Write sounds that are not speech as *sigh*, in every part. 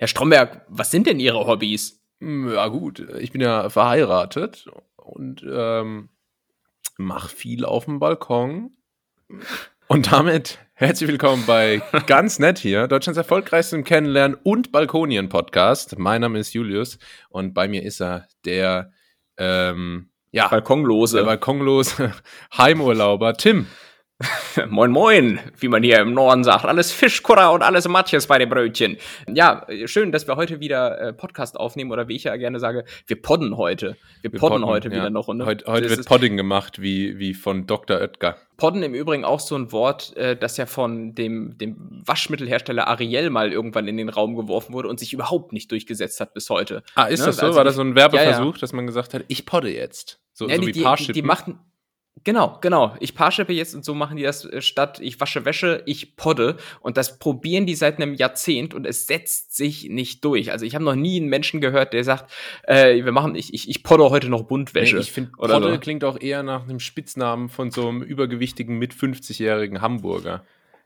Herr Stromberg, was sind denn Ihre Hobbys? Hm, ja, gut, ich bin ja verheiratet und ähm, mache viel auf dem Balkon. Und damit herzlich willkommen bei *laughs* Ganz Nett hier, Deutschlands erfolgreichstem Kennenlernen und Balkonien-Podcast. Mein Name ist Julius und bei mir ist er, der, ähm, ja, Balkonlose. der balkonlose *laughs* Heimurlauber Tim. *laughs* moin moin, wie man hier im Norden sagt. Alles Fischkutter und alles Matjes bei den Brötchen. Ja, schön, dass wir heute wieder äh, Podcast aufnehmen oder wie ich ja gerne sage, wir podden heute. Wir, Wir podden, heute ja. wieder eine Runde. Heute, heute Das wird Podding gemacht, wie, wie von Dr. Oetker. Podden im Übrigen auch so ein Wort, äh, das ja von dem, dem Waschmittelhersteller Ariel mal irgendwann in den Raum geworfen wurde und sich überhaupt nicht durchgesetzt hat bis heute. Ah, ist Ne, das so? also War das so ein Werbeversuch, dass man gesagt hat, ich podde jetzt? So, Ja, so die, wie die, die, Parship. die machten. Genau, genau. Ich paarschippe jetzt und so machen die das äh, statt ich wasche Wäsche, ich podde. Und das probieren die seit einem Jahrzehnt und es setzt sich nicht durch. Also ich habe noch nie einen Menschen gehört, der sagt, äh, wir machen, ich, ich, ich podde heute noch Buntwäsche. Nee, ich finde, Podde so. klingt auch eher nach einem Spitznamen von so einem übergewichtigen mit 50-jährigen Hamburger.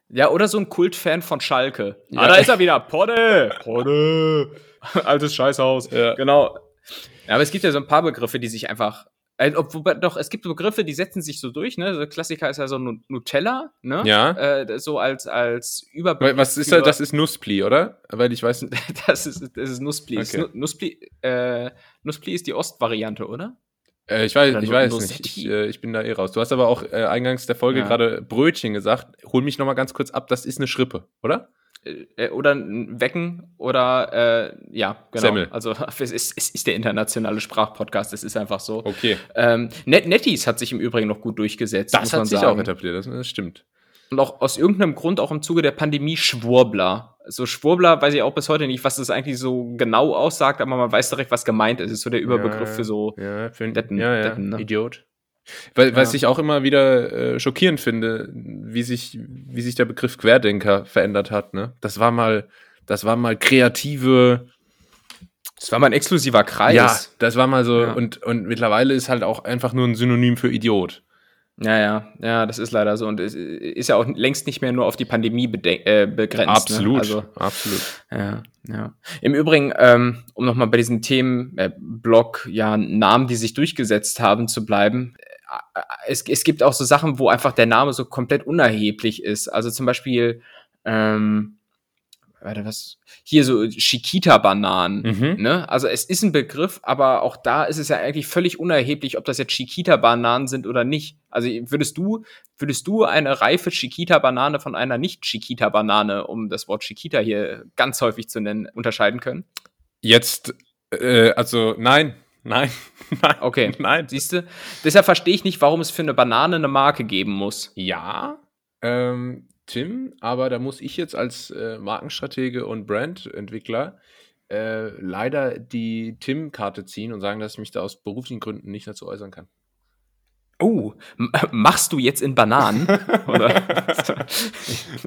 Ja, oder so ein Kultfan von Schalke. Ja. Ah, da ist er wieder. Podde! Podde! *laughs* Altes Scheißhaus. Ja. Genau. Ja, aber es gibt ja so ein paar Begriffe, die sich einfach. Also, ob- wobei, doch, es gibt Begriffe, die setzen sich so durch, ne? Der Klassiker ist ja so Nu- Nutella, ne? Ja. Äh, so als, als Überbegriff. Was ist für- das? Ist Nusspli, oder? Weil ich weiß, *laughs* das ist, das ist Nuspli. Okay. Nu- Nuspli, äh, Nuspli ist die Ostvariante, oder? äh, ich weiß, Oder ich weiß nicht. Ich, äh, ich bin da eh raus. Du hast aber auch äh, eingangs der Folge Ja. gerade Brötchen gesagt. Hol mich noch mal ganz kurz ab. Das ist eine Schrippe, oder? Äh, oder ein Wecken oder, äh, ja, genau. Semmel. Also, *laughs* es ist, es ist der internationale Sprachpodcast, es ist einfach so. Okay. Ähm, Net Netties hat sich im Übrigen noch gut durchgesetzt. muss Das man hat sich sagen. auch etabliert. Das, das stimmt. Und auch aus irgendeinem Grund auch im Zuge der Pandemie Schwurbler. So Schwurbler weiß ich auch bis heute nicht, was das eigentlich so genau aussagt, aber man weiß direkt, was gemeint ist. ist so der Überbegriff Ja, für so. Ja, für einen Deppen- ja, ja, Deppen, ne? Idiot. Weil, Was Ja. ich auch immer wieder äh, schockierend finde, wie sich, wie sich der Begriff Querdenker verändert hat. Ne? Das war mal, das war mal kreative, Das war mal ein exklusiver Kreis. ja, das war mal so, Ja. und, und mittlerweile ist halt auch einfach nur ein Synonym für Idiot. Ja, ja, ja, das ist leider so. Und es ist ja auch längst nicht mehr nur auf die Pandemie äh, begrenzt. Absolut, Ne? Also, absolut. ja, ja. Im Übrigen, ähm, um nochmal bei diesem Themenblock, äh, Block, ja, Namen, die sich durchgesetzt haben, zu bleiben. Es, es gibt auch so Sachen, wo einfach der Name so komplett unerheblich ist. Also zum Beispiel, ähm, warte, was? Hier so Chiquita-Bananen. Mhm. Ne? Also es ist ein Begriff, aber auch da ist es ja eigentlich völlig unerheblich, ob das jetzt Chiquita-Bananen sind oder nicht. Also würdest du, würdest du eine reife Chiquita-Banane von einer nicht-Chiquita-Banane, um das Wort Chiquita hier ganz häufig zu nennen, unterscheiden können? Jetzt, äh, also nein, nein, *laughs* nein, Okay. nein. Siehst du? Deshalb verstehe ich nicht, warum es für eine Banane eine Marke geben muss. Ja, ähm, Tim, aber da muss ich jetzt als äh, Markenstratege und Brandentwickler äh, leider die Tim-Karte ziehen und sagen, dass ich mich da aus beruflichen Gründen nicht dazu äußern kann. Oh, machst du jetzt in Bananen? *laughs* Oder? *laughs*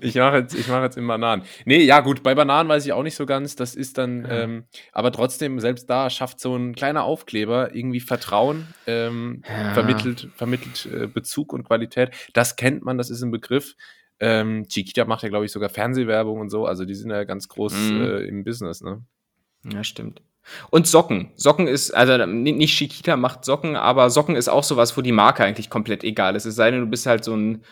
Ich mache jetzt, ich mache jetzt in Bananen. Nee, ja gut, bei Bananen weiß ich auch nicht so ganz. Das ist dann, ähm, aber trotzdem, selbst da schafft so ein kleiner Aufkleber irgendwie Vertrauen, ähm, Ja. vermittelt, vermittelt äh, Bezug und Qualität. Das kennt man, das ist ein Begriff. Ähm, Chiquita macht ja, glaube ich, sogar Fernsehwerbung und so. Also die sind ja ganz groß Mhm. äh, im Business, ne? Ja, stimmt. Und Socken. Socken ist, also ni- nicht Chiquita macht Socken, aber Socken ist auch sowas, wo die Marke eigentlich komplett egal ist. Es sei denn, du bist halt so ein,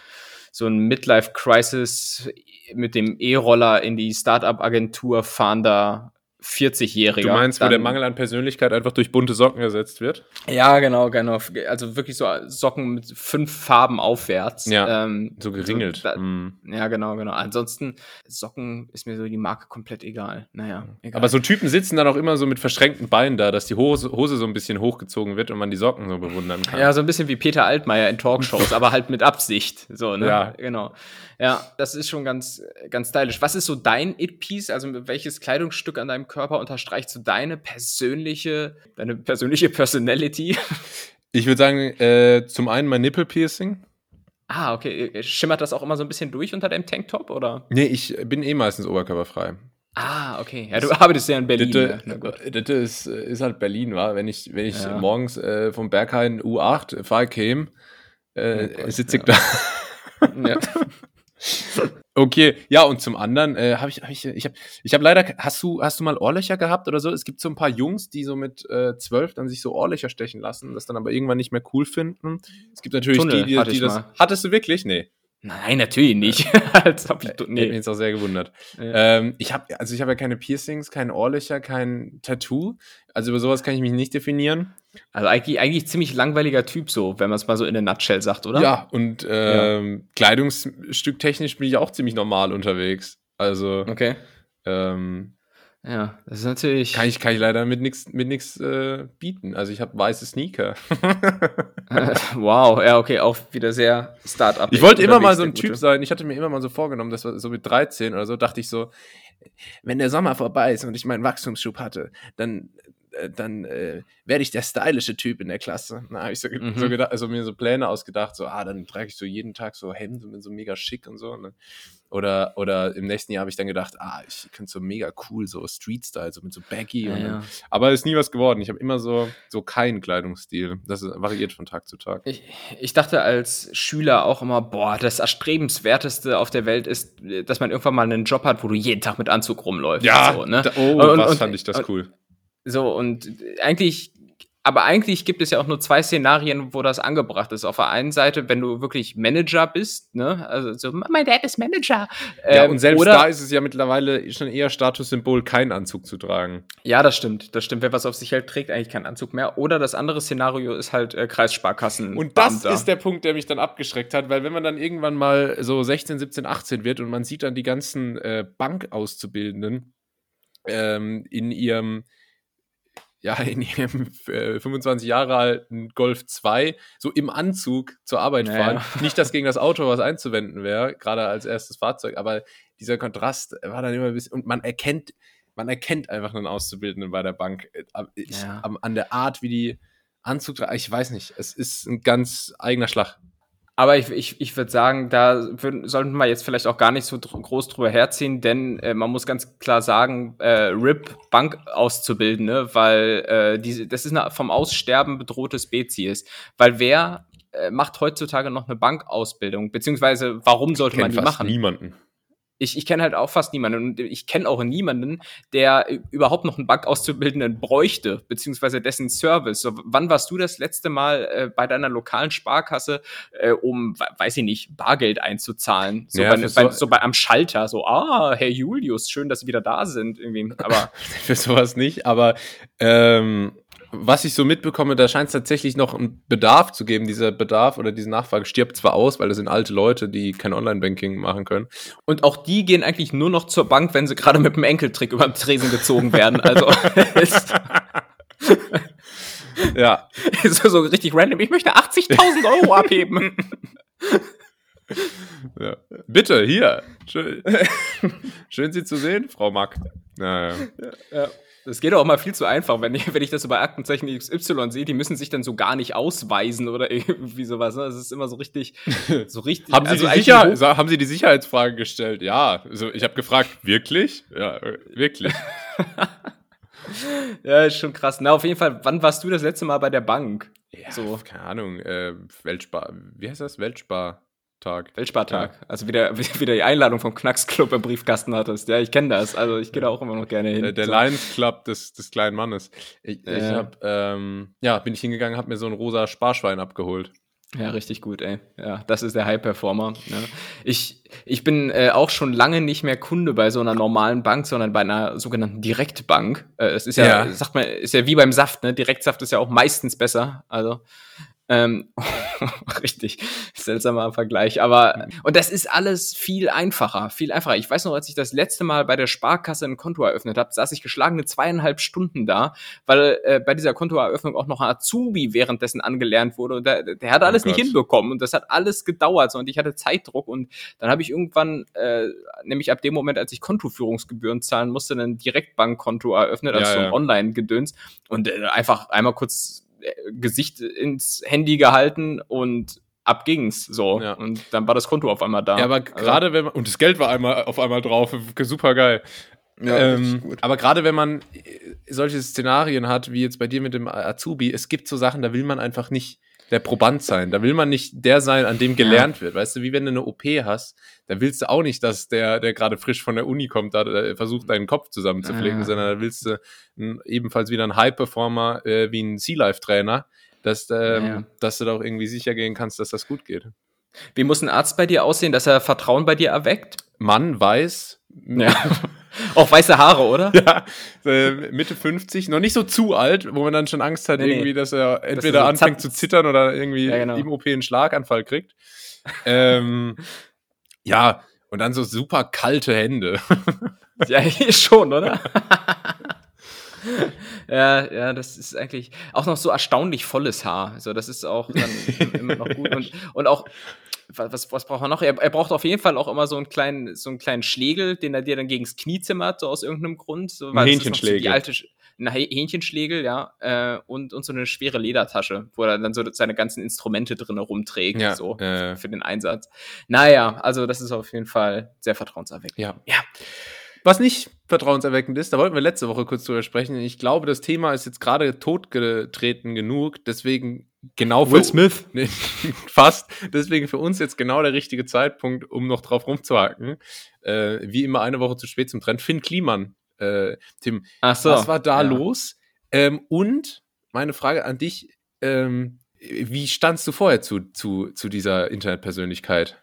so ein Midlife-Crisis mit dem E-Roller in die Startup-Agentur fahrender 40-Jähriger. Du meinst, wo der Mangel an Persönlichkeit einfach durch bunte Socken ersetzt wird? Ja, genau, genau. Also wirklich so Socken mit fünf Farben aufwärts. Ja, Ähm, So geringelt. da- Mm. ja, genau, genau. Ansonsten, Socken ist mir so die Marke komplett egal. Naja, egal. Aber so Typen sitzen dann auch immer so mit verschränkten Beinen da, dass die Hose, Hose so ein bisschen hochgezogen wird und man die Socken so bewundern kann. Ja, so ein bisschen wie Peter Altmaier in Talkshows, *laughs* aber halt mit Absicht. So, ne? Ja. Genau. Ja, das ist schon ganz, ganz stylisch. Was ist so dein It-Piece? Also welches Kleidungsstück an deinem Körper unterstreicht so deine persönliche, deine persönliche Personality? Ich würde sagen, äh, zum einen mein Nippelpiercing. ah, okay. Schimmert das auch immer so ein bisschen durch unter deinem Tanktop, oder? Nee, ich bin eh meistens oberkörperfrei. Ah, okay. Ja, du arbeitest ja in Berlin. Das, ja. Gut. das ist, ist halt Berlin, wa? Wenn ich, wenn ich Ja. morgens äh, vom Berghain U8 fahre käme, äh, Oh Gott, sitze ich ja. da. Ja. *laughs* Okay, ja, und zum anderen äh, habe ich, hab ich, ich habe ich hab leider, hast du, hast du mal Ohrlöcher gehabt oder so? Es gibt so ein paar Jungs, die so mit äh, zwölf dann sich so Ohrlöcher stechen lassen, das dann aber irgendwann nicht mehr cool finden. Es gibt natürlich Tunnel die, die, die das. mal. Hattest du wirklich? Nee. Nein, natürlich nicht. *laughs* Als ob ich, Nee. Hätte mich jetzt auch sehr gewundert. Ja. Ähm, ich habe also ich habe ja keine Piercings, kein Ohrlöcher, kein Tattoo. Also über sowas kann ich mich nicht definieren. Also eigentlich, eigentlich ziemlich langweiliger Typ so, wenn man es mal so in der Nutshell sagt, oder? Ja, und ähm, Kleidungsstück technisch bin ich auch ziemlich normal unterwegs. Also Okay. ähm, Ja, das ist natürlich. kann ich kann ich leider mit nichts mit nix, äh, bieten. Also ich habe weiße Sneaker. *laughs* wow, ja, okay, auch wieder sehr Start-up. Ich wollte immer mal so ein Typ Gute. sein. Ich hatte mir immer mal so vorgenommen, dass wir so mit 13 oder so dachte ich so, wenn der Sommer vorbei ist und ich meinen Wachstumsschub hatte, dann dann äh, werde ich der stylische Typ in der Klasse. Da habe ich so, Mhm. so gedacht, also mir so Pläne ausgedacht, so ah, dann trage ich so jeden Tag so Hemd und bin so mega schick und so. Dann, oder oder im nächsten Jahr habe ich dann gedacht, ah, ich könnte so mega cool so Street Style, so mit so Baggy Ja, ja. aber ist nie was geworden. Ich habe immer so so keinen Kleidungsstil. Das variiert von Tag zu Tag. Ich, ich dachte als Schüler auch immer, boah, das Erstrebenswerteste auf der Welt ist, dass man irgendwann mal einen Job hat, wo du jeden Tag mit Anzug rumläufst. so, ne? oh, Und- was und- fand ich das cool. So, und eigentlich, aber eigentlich gibt es ja auch nur zwei Szenarien, wo das angebracht ist. Auf der einen Seite, wenn du wirklich Manager bist, ne, also so, mein Dad ist Manager. Ja, Ähm, und selbst da ist es ja mittlerweile schon eher Statussymbol, keinen Anzug zu tragen. Ja, das stimmt, das stimmt. Wer was auf sich hält, trägt eigentlich keinen Anzug mehr. Oder das andere Szenario ist halt äh, Kreissparkassen. Und das ist der Punkt, der mich dann abgeschreckt hat, weil wenn man dann irgendwann mal so 16, 17, 18 wird und man sieht dann die ganzen äh, Bankauszubildenden ähm, in ihrem ja, *laughs* in ihrem äh, 25 Jahre alten Golf 2 so im Anzug zur Arbeit Ja, fahren. *laughs* Nicht, dass gegen das Auto was einzuwenden wäre, gerade als erstes Fahrzeug, aber dieser Kontrast war dann immer ein bisschen, und man erkennt, man erkennt einfach einen Auszubildenden bei der Bank äh, am- ich, Ja. an der Art, wie die Anzug. Ich weiß nicht, es ist ein ganz eigener Schlag. Aber ich, ich, ich würde sagen, da würden, sollten wir jetzt vielleicht auch gar nicht so dr groß drüber herziehen, denn äh, man muss ganz klar sagen, äh, RIP Bank auszubildende, weil äh, diese, das ist eine vom Aussterben bedrohte Spezies. Weil wer äh, macht heutzutage noch eine Bankausbildung? Beziehungsweise warum sollte man die machen? niemanden. Ich, ich kenne halt auch fast niemanden und ich kenne auch niemanden, der überhaupt noch einen Bankauszubildenden bräuchte, beziehungsweise dessen Service. So, wann warst du das letzte Mal äh, bei deiner lokalen Sparkasse, äh, um, we- weiß ich nicht, Bargeld einzuzahlen? So, Ja, bei, so- so bei am Schalter, so, ah, Herr Julius, schön, dass Sie wieder da sind. Irgendwie. Aber *laughs* Für sowas nicht, aber ähm, was ich so mitbekomme, da scheint es tatsächlich noch einen Bedarf zu geben. Dieser Bedarf oder diese Nachfrage stirbt zwar aus, weil das sind alte Leute, die kein Online-Banking machen können. und auch die gehen eigentlich nur noch zur Bank, wenn sie gerade mit dem Enkeltrick über den Tresen gezogen werden. Also *laughs* ist, *laughs* Ja, ist so richtig random. Ich möchte 80.000 Euro abheben. *laughs* ja. Bitte, hier. Schön, schön Sie zu sehen, Frau Mack. Naja. Ja. Das geht auch mal viel zu einfach, wenn ich, *laughs* wenn ich das so bei Aktenzeichen XY sehe, die müssen sich dann so gar nicht ausweisen oder *laughs* irgendwie sowas. Ne? Das ist immer so richtig, *laughs* so richtig. Haben Sie, also die eigentlich Sicherheit, hoch- sa- haben Sie die Sicherheitsfrage gestellt? Ja. Also ich habe gefragt, wirklich? Ja, äh, wirklich. Ja, ist schon krass. Na, auf jeden Fall, wann warst du das letzte Mal bei der Bank? Ja, So. keine Ahnung. Äh, Weltspar, wie heißt das? Weltspartag. Weltspartag. Also wieder, *laughs* wieder die Einladung vom Knacksclub im Briefkasten hattest. Ja, ich kenne das. Also ich gehe da auch immer noch gerne hin. Der, der So. Lions Club des, des kleinen Mannes. Ich, ich Ja. hab, ähm, ja, bin ich hingegangen, habe mir so ein rosa Sparschwein abgeholt. Ja, richtig gut, ey. Ja, das ist der High-Performer. Ne? Ich, ich bin äh, auch schon lange nicht mehr Kunde bei so einer normalen Bank, sondern bei einer sogenannten Direktbank. Äh, es ist ja, Ja. sagt man, ist ja wie beim Saft, ne? Direktsaft ist ja auch meistens besser. Also, ähm, *laughs* richtig seltsamer Vergleich. Aber, und das ist alles viel einfacher, viel einfacher. Ich weiß noch, als ich das letzte Mal bei der Sparkasse ein Konto eröffnet habe, saß ich geschlagene zweieinhalb Stunden da, weil äh, bei dieser Kontoeröffnung auch noch ein Azubi währenddessen angelernt wurde und der, der hat alles nicht Gott. hinbekommen und das hat alles gedauert so, und ich hatte Zeitdruck und dann habe ich irgendwann, äh, nämlich ab dem Moment, als ich Kontoführungsgebühren zahlen musste, ein Direktbankkonto eröffnet, also Ja, so ein ja. Online-Gedöns und äh, einfach einmal kurz Gesicht ins Handy gehalten und ab ging's so Ja. und dann war das Konto auf einmal da. Ja, aber Also, gerade wenn man, und das Geld war einmal auf einmal drauf, super geil. Ja, ähm, aber gerade wenn man äh, solche Szenarien hat, wie jetzt bei dir mit dem Azubi, es gibt so Sachen, da will man einfach nicht der Proband sein. Da will man nicht der sein, an dem gelernt wird. Weißt du, wie wenn du eine OP hast, da willst du auch nicht, dass der, der gerade frisch von der Uni kommt, da versucht, deinen Kopf zusammenzupflegen, Ja. sondern da willst du n, ebenfalls wieder einen High-Performer äh, wie ein Sea-Life-Trainer, dass, ähm, Ja. dass du da auch irgendwie sicher gehen kannst, dass das gut geht. Wie muss ein Arzt bei dir aussehen, dass er Vertrauen bei dir erweckt? Mann weiß, Ja. *laughs* Auch weiße Haare, oder? ja, äh, Mitte 50, noch nicht so zu alt, wo man dann schon Angst hat, Nee, nee. irgendwie, dass er entweder so anfängt zu zittern oder irgendwie Ja, genau. im OP einen Schlaganfall kriegt. ähm, *laughs* ja, und dann so super kalte Hände. *laughs* Ja, schon, oder? *laughs* ja, ja, das ist eigentlich auch noch so erstaunlich volles Haar. Also das ist auch dann immer noch gut. Und, und auch, was, was braucht er noch? Er, er braucht auf jeden Fall auch immer so einen kleinen, so einen kleinen Schlegel, den er dir dann gegens Knie zimmert, so aus irgendeinem Grund. So, Ein weil ist noch so. Die alte, Sch- ein Häh- Hähnchenschlegel, ja. Äh, und, und so eine schwere Ledertasche, wo er dann so seine ganzen Instrumente drin rumträgt, Ja, so äh. für den Einsatz. Naja, also das ist auf jeden Fall sehr vertrauenserweckend. Ja. Ja. Was nicht vertrauenserweckend ist, da wollten wir letzte Woche kurz drüber sprechen. Ich glaube, das Thema ist jetzt gerade totgetreten genug, deswegen genau für Smith. *laughs* Nee, fast. Deswegen für uns jetzt genau der richtige Zeitpunkt, um noch drauf rumzuhaken. Äh, wie immer eine Woche zu spät zum Trend. Finn Kliman, äh, Tim, Ach so. was war da ja. los? Ähm, und meine Frage an dich, ähm, wie standst du vorher zu, zu, zu dieser Internetpersönlichkeit?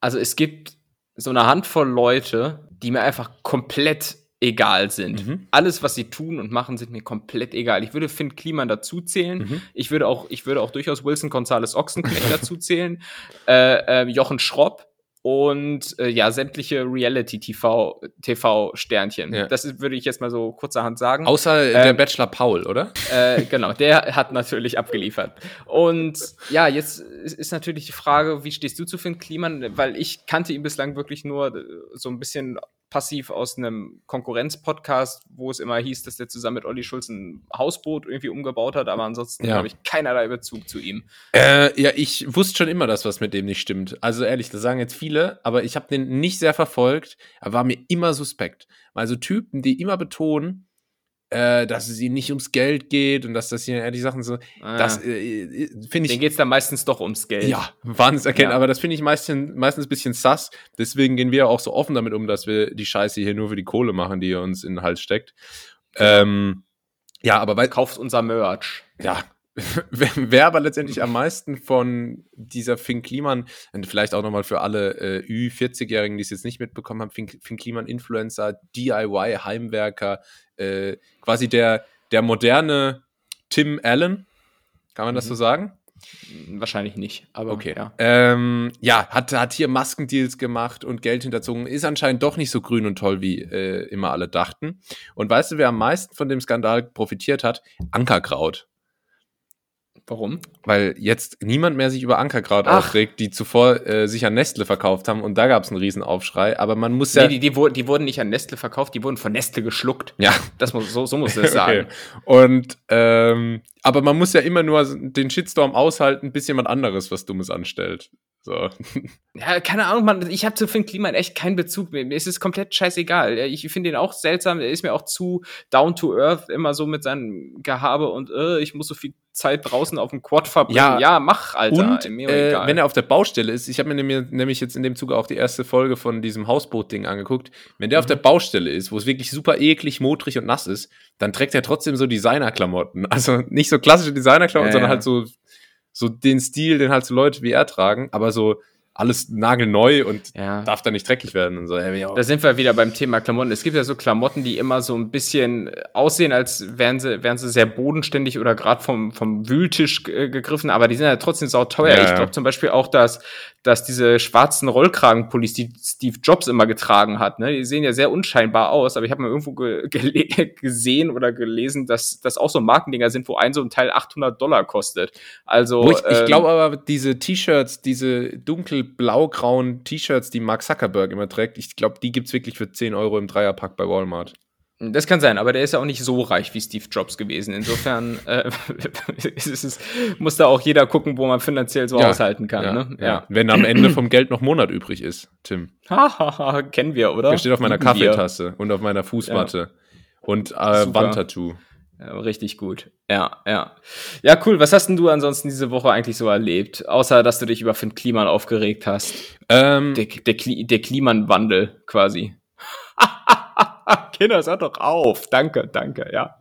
Also es gibt so eine Handvoll Leute, die mir einfach komplett egal sind. Mhm. Alles, was sie tun und machen, sind mir komplett egal. Ich würde Finn Kliman dazu zählen. Mhm. Ich würde auch, ich würde auch durchaus Wilson Gonzales Ochsenknecht *laughs* dazu zählen. Äh, äh, Jochen Schropp und äh, ja, sämtliche Reality-TV TV-Sternchen. Ja. Das würde ich jetzt mal so kurzerhand sagen. Außer der Ähm, Bachelor Paul, oder? Äh, genau, der hat natürlich abgeliefert. Und ja, jetzt ist, ist natürlich die Frage, wie stehst du zu Finn Kliman? Weil ich kannte ihn bislang wirklich nur äh, so ein bisschen passiv aus einem Konkurrenz-Podcast, wo es immer hieß, dass der zusammen mit Olli Schulz ein Hausboot irgendwie umgebaut hat, aber ansonsten Ja. habe ich keinerlei Bezug zu ihm. Äh, ja, ich wusste schon immer, dass was mit dem nicht stimmt. Also ehrlich, das sagen jetzt viele, aber ich habe den nicht sehr verfolgt. Er war mir immer suspekt. Also Typen, die immer betonen, äh, dass es ihnen nicht ums Geld geht und dass das hier ehrlich Sachen so, das äh, äh, äh, finde den ich geht es dann meistens doch ums Geld. ja wahnsinnig erkennen, Ja. aber das finde ich meistens, meistens ein bisschen sass. Deswegen gehen wir auch so offen damit um, dass wir die Scheiße hier nur für die Kohle machen, die ihr uns in den Hals steckt. Ähm, ja, aber weil, Kauft unser Merch. ja, *laughs* wer, aber letztendlich am meisten von dieser Finn Kliman, und vielleicht auch nochmal für alle äh, Ü40-Jährigen, die es jetzt nicht mitbekommen haben, Finn, Finn Kliman Influencer, DIY, Heimwerker, äh, quasi der, der moderne Tim Allen, kann man das Mhm. so sagen? Wahrscheinlich nicht, aber Okay. ja. Ähm, ja, hat, hat hier Maskendeals gemacht und Geld hinterzogen. Ist anscheinend doch nicht so grün und toll, wie äh, immer alle dachten. Und weißt du, wer am meisten von dem Skandal profitiert hat? Ankerkraut. Warum? Weil jetzt niemand mehr sich über Ankerkraut Ach. aufregt, die zuvor äh, sich an Nestle verkauft haben und da gab es einen Riesenaufschrei. Aber man muss ja. Nee, die, die, wurden, die wurden nicht an Nestle verkauft, die wurden von Nestle geschluckt. ja, Das muss, so, so muss *laughs* es sagen. Okay. Und ähm, aber man muss ja immer nur den Shitstorm aushalten, bis jemand anderes was Dummes anstellt. So. *laughs* Ja, keine Ahnung, Mann. Ich habe zu Finn Kliman echt keinen Bezug mehr. Mir ist es komplett scheißegal. Ich finde ihn auch seltsam. Er ist mir auch zu down to earth, immer so mit seinem Gehabe und äh, ich muss so viel Zeit draußen auf dem Quad verbringen. Ja. Ja, mach, Alter. Und äh, wenn er auf der Baustelle ist, ich habe mir nämlich, jetzt in dem Zuge auch die erste Folge von diesem Hausboot-Ding angeguckt. Wenn der auf Mhm. der Baustelle ist, wo es wirklich super eklig, modrig und nass ist, dann trägt er trotzdem so Designerklamotten. *laughs* Also nicht so klassische Designerklamotten, Ja, sondern halt so, so den Stil, den halt so Leute wie er tragen, aber so alles nagelneu und ja. darf da nicht dreckig werden und so. Da sind wir wieder beim Thema Klamotten. Es gibt ja so Klamotten, die immer so ein bisschen aussehen, als wären sie, wären sie sehr bodenständig oder gerade vom, vom Wühltisch äh, gegriffen, aber die sind ja trotzdem sauteuer. Ja, ich glaube zum Beispiel auch, dass, dass diese schwarzen Rollkragenpullis, die Steve Jobs immer getragen hat, ne, die sehen ja sehr unscheinbar aus, aber ich habe mal irgendwo ge *laughs* gesehen oder gelesen, dass das auch so Markendinger sind, wo ein so ein Teil 800 Dollar kostet. Also Wo ich ich ähm, glaube aber, diese T-Shirts, diese dunkelblau-grauen T-Shirts, die Mark Zuckerberg immer trägt, ich glaube, die gibt's wirklich für 10 Euro im Dreierpack bei Walmart. Das kann sein, aber der ist ja auch nicht so reich wie Steve Jobs gewesen. Insofern *laughs* äh, *laughs* es, muss da auch jeder gucken, wo man finanziell so Ja, haushalten kann. ja, ne? ja. Wenn am Ende vom Geld noch Monat übrig ist, Tim. Hahaha, *laughs* kennen wir, oder? Der steht auf meiner. Kaffeetasse und auf meiner Fußmatte. Und äh. Wandtattoo. Richtig gut. Ja, ja. Ja, cool. Was hast denn du ansonsten diese Woche eigentlich so erlebt? Außer, dass du dich über Finn Kliman aufgeregt hast. Ähm, Der, der, Kli der Kliman-Wandel quasi. *laughs* Kinder, hört doch auf. Danke, danke, ja.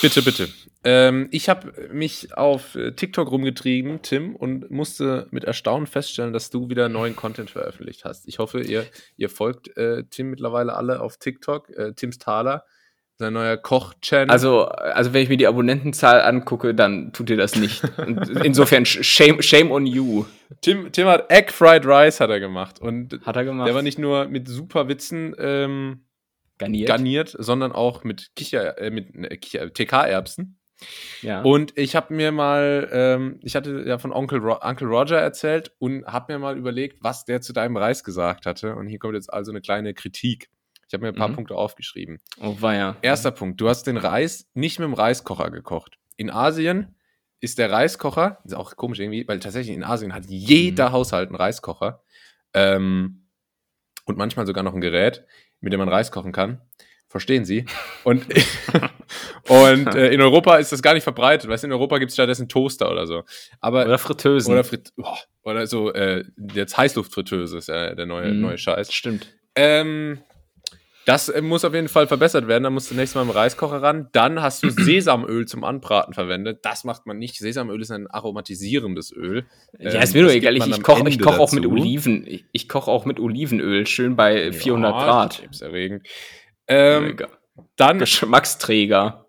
Bitte, bitte. Ähm, ich habe mich auf TikTok rumgetrieben, Tim, und musste mit Erstaunen feststellen, dass du wieder neuen Content veröffentlicht hast. Ich hoffe, ihr, ihr folgt äh, Tim mittlerweile alle auf TikTok. Äh, Tims Thaler, sein neuer Koch-Channel. Also, also wenn ich mir die Abonnentenzahl angucke, dann tut ihr das nicht. Insofern shame, shame on you. Tim, Tim hat Egg Fried Rice hat er gemacht. Und Hat er gemacht. der war nicht nur mit super Witzen ähm, garniert. garniert, sondern auch mit Kicher, äh, mit äh, Kicher, TK-Erbsen. ja. Und ich habe mir mal, ähm, ich hatte ja von Onkel, Ro Uncle Roger erzählt und habe mir mal überlegt, was der zu deinem Reis gesagt hatte. Und hier kommt jetzt also eine kleine Kritik. Ich habe mir ein paar Mhm. Punkte aufgeschrieben. oh, war ja. Erster Punkt, du hast den Reis nicht mit dem Reiskocher gekocht. In Asien ist der Reiskocher, ist auch komisch irgendwie, weil tatsächlich in Asien hat jeder Mhm. Haushalt einen Reiskocher. Ähm, und manchmal sogar noch ein Gerät, mit dem man Reis kochen kann. Verstehen Sie? Und, *laughs* und äh, in Europa ist das gar nicht verbreitet. Weißt du, in Europa gibt es stattdessen Toaster oder so. Aber Oder Fritteusen. oder, Frit oh, oder so, äh, jetzt Heißluftfritteuse ist ja der neue, Mhm. neue Scheiß. Stimmt. Ähm, das äh, muss auf jeden Fall verbessert werden. Da musst du nächstes Mal im Reiskocher ran. Dann hast du *clears throat* Sesamöl zum Anbraten verwendet. Das macht man nicht. Sesamöl ist ein aromatisierendes Öl. Ja, Ähm, ist mir doch das egal. Ich, ich koche koch auch mit. Oliven. Ich, ich koche auch mit Olivenöl, schön bei 400 Ja, Grad. Krebserregend. Ähm, dann Geschmacksträger.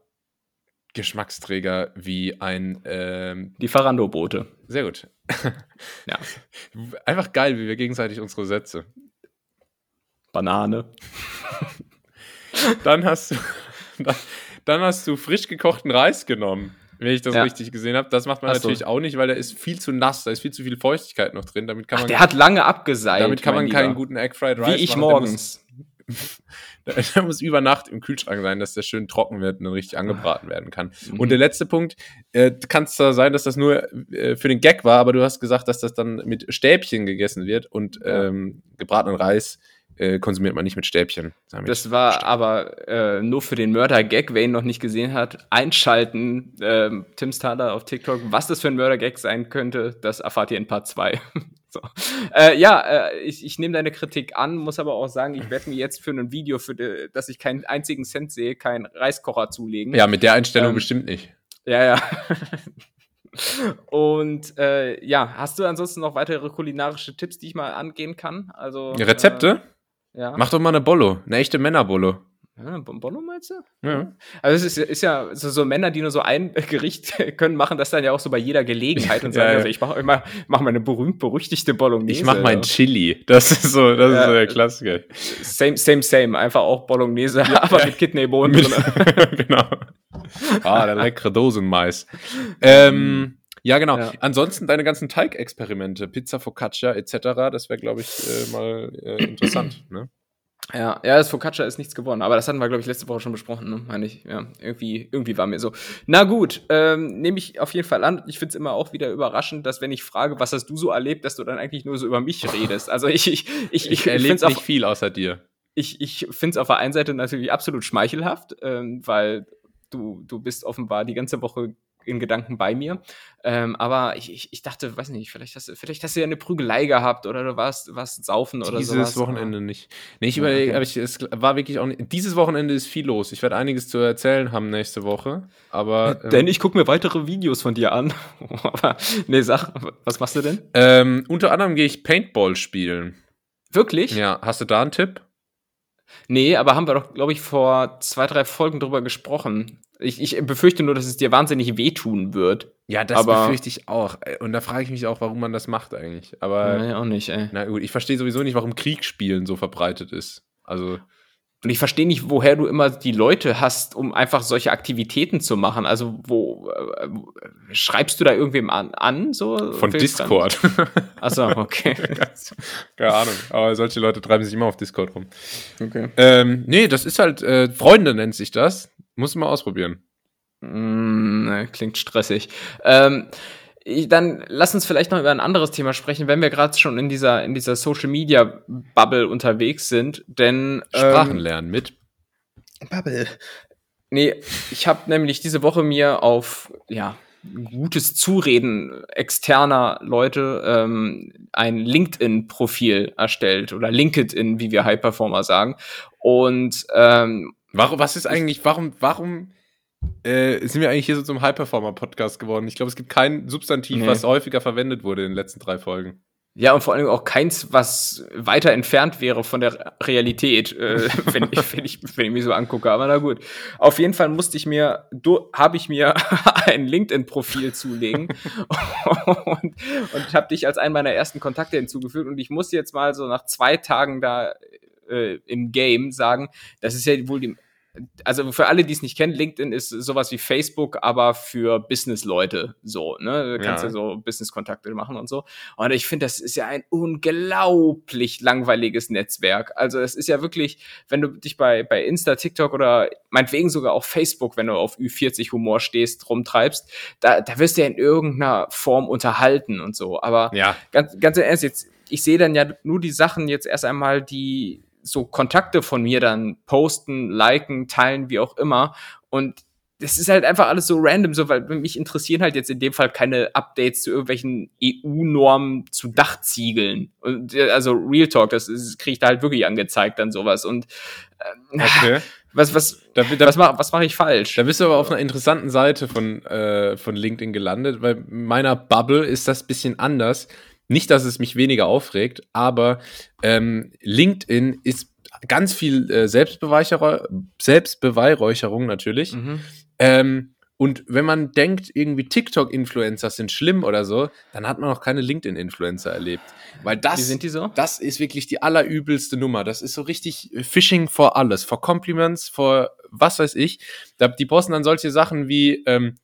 Geschmacksträger wie ein. Ähm, Die Farando-Boote. sehr gut. Ja. *laughs* Einfach geil, wie wir gegenseitig unsere Sätze. Banane. Dann hast du, dann, dann hast du frisch gekochten Reis genommen, wenn ich das Ja. richtig gesehen habe. Das macht man Ach so. natürlich auch nicht, weil der ist viel zu nass, da ist viel zu viel Feuchtigkeit noch drin. Damit kann Ach, man, der hat lange abgeseilt. damit kann man mein keinen Lieber. guten Egg Fried Wie Rice ich machen. morgens. *laughs* Der muss, der muss über Nacht im Kühlschrank sein, dass der schön trocken wird und dann richtig angebraten werden kann. Mhm. Und der letzte Punkt, äh, kann es zwar sein, dass das nur äh, für den Gag war, aber du hast gesagt, dass das dann mit Stäbchen gegessen wird und ähm, gebratenen Reis äh, konsumiert man nicht mit Stäbchen. Das war aber äh, nur für den Mörder-Gag, wer ihn noch nicht gesehen hat. Einschalten, ähm, Tim Thaler auf TikTok. Was das für ein Mörder-Gag sein könnte, das erfahrt ihr in Part 2. *laughs* so. äh, ja, äh, ich, ich nehme deine Kritik an, muss aber auch sagen, ich werde mir jetzt für ein Video, für die, dass ich keinen einzigen Cent sehe, keinen Reiskocher zulegen. Ja, mit der Einstellung Ähm, bestimmt nicht. Ja, ja. *laughs* Und äh, ja, hast du ansonsten noch weitere kulinarische Tipps, die ich mal angehen kann? Also Rezepte? Ja. Mach doch mal eine Bollo, eine echte Männerbollo. ja, Bonbonno meinst du? Ja. Also es ist, ist ja so, so Männer, die nur so ein *laughs* Gericht können, machen das dann ja auch so bei jeder Gelegenheit *laughs* und Ja, sagen, ja. also ich mache mach, mach meine berühmt berüchtigte Bolognese. Ich mach mein Chili. Das ist so, das ist Ja. so der Klassiker. Same, same, same. Einfach auch Bolognese, aber ja. mit Kidneybohnen drin. *laughs* genau. Ah, der leckere Dosenmais. Ähm, ja, genau. Ja. Ansonsten deine ganzen Teigexperimente, Pizza Focaccia etc., das wäre, glaube ich, äh, mal äh, interessant. Ne? Ja, ja, das Focaccia ist nichts geworden, aber das hatten wir, glaube ich, letzte Woche schon besprochen, ne? meine ich. Ja, irgendwie, irgendwie war mir so. Na gut, ähm, nehme ich auf jeden Fall an. Ich finde es immer auch wieder überraschend, dass wenn ich frage, was hast du so erlebt, dass du dann eigentlich nur so über mich redest. Also ich, ich, ich, Ich, ich, erlebe nicht viel außer dir. ich, ich finde es auf der einen Seite natürlich absolut schmeichelhaft, ähm, weil du, du bist offenbar die ganze Woche in Gedanken bei mir. Ähm, aber ich, ich, ich dachte, weiß nicht, vielleicht hast, du, vielleicht hast du ja eine Prügelei gehabt oder du warst, warst saufen oder so. Dieses Wochenende nicht. Nee, ich überlege, okay. aber ich, es war wirklich auch nicht. Dieses Wochenende ist viel los. Ich werde einiges zu erzählen haben nächste Woche. Aber. *laughs* ähm, Denn ich gucke mir weitere Videos von dir an. *laughs* Aber, nee, sag, was machst du denn? ähm, unter anderem gehe ich Paintball spielen. Wirklich? Ja, hast du da einen Tipp? Nee, aber haben wir doch, glaube ich, vor zwei, drei Folgen drüber gesprochen. Ich, ich befürchte nur, dass es dir wahnsinnig wehtun wird. Ja, das Aber- befürchte ich auch. Und da frage ich mich auch, warum man das macht eigentlich. Aber nee, auch nicht, ey. na gut, ich verstehe sowieso nicht, warum Kriegsspielen so verbreitet ist. Also, Und ich verstehe nicht, woher du immer die Leute hast, um einfach solche Aktivitäten zu machen. Also, wo äh, schreibst du da irgendwem an? an so von Discord. Achso, okay. *laughs* Keine Ahnung. Aber solche Leute treiben sich immer auf Discord rum. okay. Ähm, nee, das ist halt, äh, Freunde nennt sich das. Muss man mal ausprobieren. Mm, ne, klingt stressig. Ähm, ich, dann lass uns vielleicht noch über ein anderes Thema sprechen, wenn wir gerade schon in dieser, in dieser Social Media Bubble unterwegs sind, denn Sprachen ähm, lernen mit. Bubble. Nee, ich habe nämlich diese Woche mir auf, ja, gutes Zureden externer Leute ähm, ein LinkedIn-Profil erstellt oder LinkedIn, wie wir High Performer sagen. Und ähm, warum, was ist eigentlich, warum, warum äh, sind wir eigentlich hier so zum High Performer Podcast geworden? Ich glaube, es gibt kein Substantiv, nee. was häufiger verwendet wurde in den letzten drei Folgen. Ja, und vor allem auch keins, was weiter entfernt wäre von der Realität, äh, *laughs* wenn, ich, wenn, ich, wenn ich mich so angucke. Aber na gut. Auf jeden Fall musste ich mir, habe ich mir *laughs* ein LinkedIn-Profil zulegen *laughs* und, und habe dich als einen meiner ersten Kontakte hinzugefügt. Und ich muss jetzt mal so nach zwei Tagen da äh, im Game sagen, das ist ja wohl die also für alle, die es nicht kennen, LinkedIn ist sowas wie Facebook, aber für Business-Leute so, ne? Du kannst ja, ja so Business-Kontakte machen und so. Und ich finde, das ist ja ein unglaublich langweiliges Netzwerk. Also es ist ja wirklich, wenn du dich bei, bei Insta, TikTok oder meinetwegen sogar auch Facebook, wenn du auf Ü40 Humor stehst, rumtreibst, da, da wirst du ja in irgendeiner Form unterhalten und so. Aber ja. ganz, ganz ernst, jetzt, ich sehe dann ja nur die Sachen jetzt erst einmal, die so Kontakte von mir dann posten, liken, teilen, wie auch immer. Und das ist halt einfach alles so random, so, weil mich interessieren halt jetzt in dem Fall keine Updates zu irgendwelchen EU-Normen zu Dachziegeln. Und, äh, also Real Talk, das, das kriege ich da halt wirklich angezeigt, dann sowas. Und äh, *laughs* okay. was, was, da, da, was mache was mach ich falsch? Da bist du aber auf einer interessanten Seite von, äh, von LinkedIn gelandet, weil meiner Bubble ist das bisschen anders. Nicht, dass es mich weniger aufregt, aber ähm, LinkedIn ist ganz viel äh, Selbstbeweihräucherung natürlich. Mhm. Ähm, und wenn man denkt, irgendwie TikTok-Influencer sind schlimm oder so, dann hat man noch keine LinkedIn-Influencer erlebt. Weil das, Wie sind die so? das ist wirklich die allerübelste Nummer. Das ist so richtig Phishing for alles, for Compliments, for was weiß ich. Die posten dann solche Sachen wie ähm,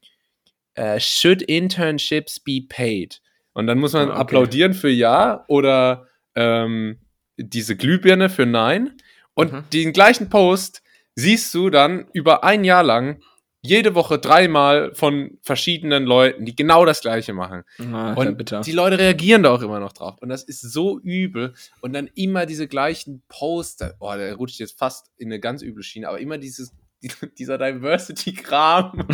uh, Should internships be paid? Und dann muss man ah, okay. applaudieren für Ja oder ähm, diese Glühbirne für Nein. Und mhm. den gleichen Post siehst du dann über ein Jahr lang jede Woche dreimal von verschiedenen Leuten, die genau das Gleiche machen. Ah, und die Leute reagieren da auch immer noch drauf. Und das ist so übel. Und dann immer diese gleichen Poster. Oh, der rutscht jetzt fast in eine ganz üble Schiene. Aber immer dieses *laughs* dieser Diversity-Kram. *laughs*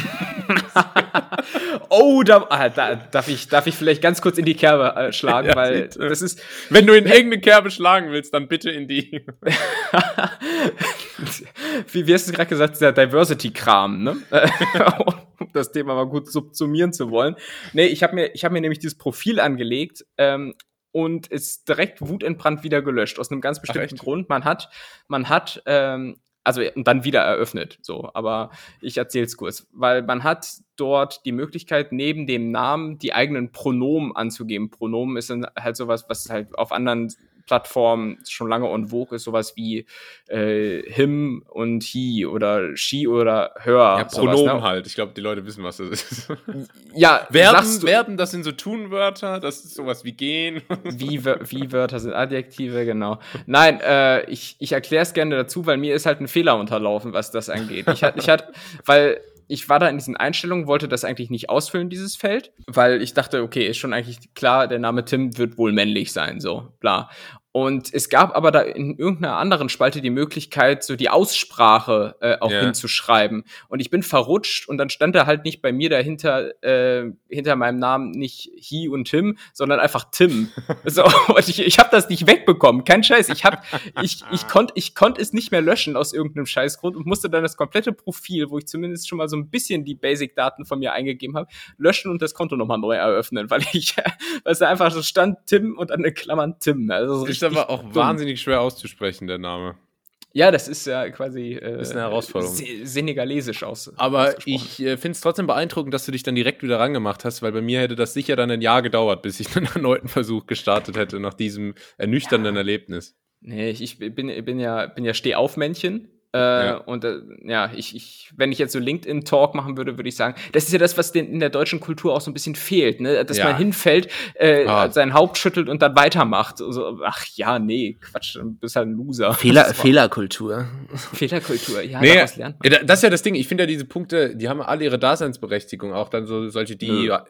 oh, da, ah, da, darf, ich, darf ich vielleicht ganz kurz in die Kerbe äh, schlagen, ja, weil bitte. das ist. Wenn du in irgendeine Kerbe schlagen willst, dann bitte in die. *laughs* wie, wie hast du gerade gesagt, dieser Diversity-Kram, ne? um das Thema mal gut subsumieren zu wollen. Nee, ich habe mir, hab mir nämlich dieses Profil angelegt, ähm, und ist direkt wutentbrannt wieder gelöscht aus einem ganz bestimmten Ach, Grund. Man hat, man hat ähm, also und dann wieder eröffnet. So, aber ich erzähle es kurz, weil man hat dort die Möglichkeit, neben dem Namen die eigenen Pronomen anzugeben. Pronomen ist halt sowas, was halt auf anderen Plattformen schon lange on vogue ist, sowas wie äh, him und he oder she oder her. Ja, Pronomen sowas, ne? halt. Ich glaube, die Leute wissen, was das ist. *laughs* Ja, werden, werden, das sind so Tunwörter, das ist sowas wie gehen. *laughs* Wie, wie Wörter sind Adjektive, genau. Nein, äh, ich, ich erkläre es gerne dazu, weil mir ist halt ein Fehler unterlaufen, was das angeht. Ich hatte, ich hatte, weil ich war da in diesen Einstellungen, wollte das eigentlich nicht ausfüllen, dieses Feld, weil ich dachte, okay, ist schon eigentlich klar, der Name Tim wird wohl männlich sein, so, bla. Und es gab aber da in irgendeiner anderen Spalte die Möglichkeit, so die Aussprache äh, auch yeah. hinzuschreiben. Und ich bin verrutscht und dann stand da halt nicht bei mir dahinter, äh, hinter meinem Namen nicht He und Tim, sondern einfach Tim. *laughs* so, und ich, ich habe das nicht wegbekommen. Kein Scheiß. Ich hab, ich, ich *laughs* konnte ich konnt es nicht mehr löschen aus irgendeinem Scheißgrund und musste dann das komplette Profil, wo ich zumindest schon mal so ein bisschen die Basic-Daten von mir eingegeben habe, löschen und das Konto nochmal neu eröffnen, weil ich, *laughs* weil es da einfach so stand Tim und an den Klammern Tim. Also so aber auch dumm. wahnsinnig schwer auszusprechen, der Name. Ja, das ist ja quasi äh, ist eine Herausforderung. senegalesisch aus. Aber ich äh, finde es trotzdem beeindruckend, dass du dich dann direkt wieder rangemacht hast, weil bei mir hätte das sicher dann ein Jahr gedauert, bis ich *laughs* einen erneuten Versuch gestartet hätte nach diesem ernüchternden ja. Erlebnis. Nee, ich, ich bin, bin ja, bin ja Stehaufmännchen. Äh, ja. Und äh, ja, ich, ich, wenn ich jetzt so LinkedIn-Talk machen würde, würde ich sagen, das ist ja das, was den, in der deutschen Kultur auch so ein bisschen fehlt, ne? Dass ja. man hinfällt, äh, ah. sein Haupt schüttelt und dann weitermacht. So, ach ja, nee, Quatsch, du bist halt ein Loser. Fehler, Fehlerkultur. Fehlerkultur, ja, nee, daraus lernt man. Das ist ja das Ding, ich finde ja diese Punkte, die haben alle ihre Daseinsberechtigung, auch dann so solche, die. Ja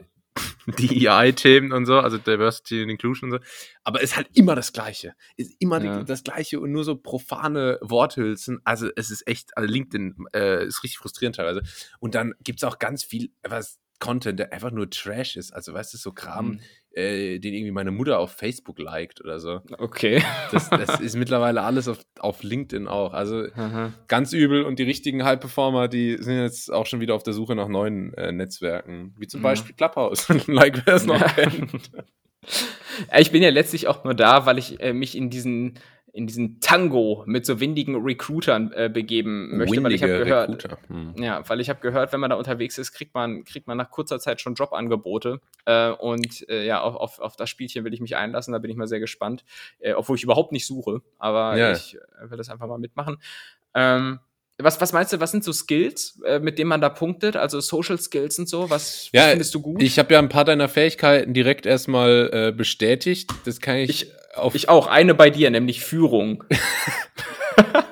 DEI-Themen *laughs* und so, also Diversity and Inclusion und so. Aber ist halt immer das Gleiche. Ist immer Ja. das Gleiche und nur so profane Worthülsen. Also es ist echt, also LinkedIn äh, ist richtig frustrierend teilweise. Und dann gibt's auch ganz viel, was Content, der einfach nur Trash ist. Also weißt du, so Kram, Mhm. Äh, den irgendwie meine Mutter auf Facebook liked oder so. Okay. Das, das *laughs* ist mittlerweile alles auf, auf LinkedIn auch. Also Aha. ganz übel und die richtigen High-Performer, die sind jetzt auch schon wieder auf der Suche nach neuen äh, Netzwerken, wie zum Ja. Beispiel Clubhouse, *laughs* like wer es noch kennt. Ja, *laughs* Ich bin ja letztlich auch nur da, weil ich äh, mich in diesen in diesen Tango mit so windigen Recruitern äh, begeben möchte, weil ich habe Windige gehört. Hm. ja, weil ich habe gehört, wenn man da unterwegs ist, kriegt man kriegt man nach kurzer Zeit schon Jobangebote äh, und äh, ja, auf, auf, auf das Spielchen will ich mich einlassen, da bin ich mal sehr gespannt, äh, obwohl ich überhaupt nicht suche, aber Ja. ich äh, will das einfach mal mitmachen. Ähm, was, was meinst du, was sind so Skills, äh, mit denen man da punktet? Also Social Skills und so, was Ja, findest du gut? Ich habe ja ein paar deiner Fähigkeiten direkt erstmal äh, bestätigt. Das kann ich, Ich- auf. ich auch, eine bei dir, nämlich Führung. *laughs* *laughs*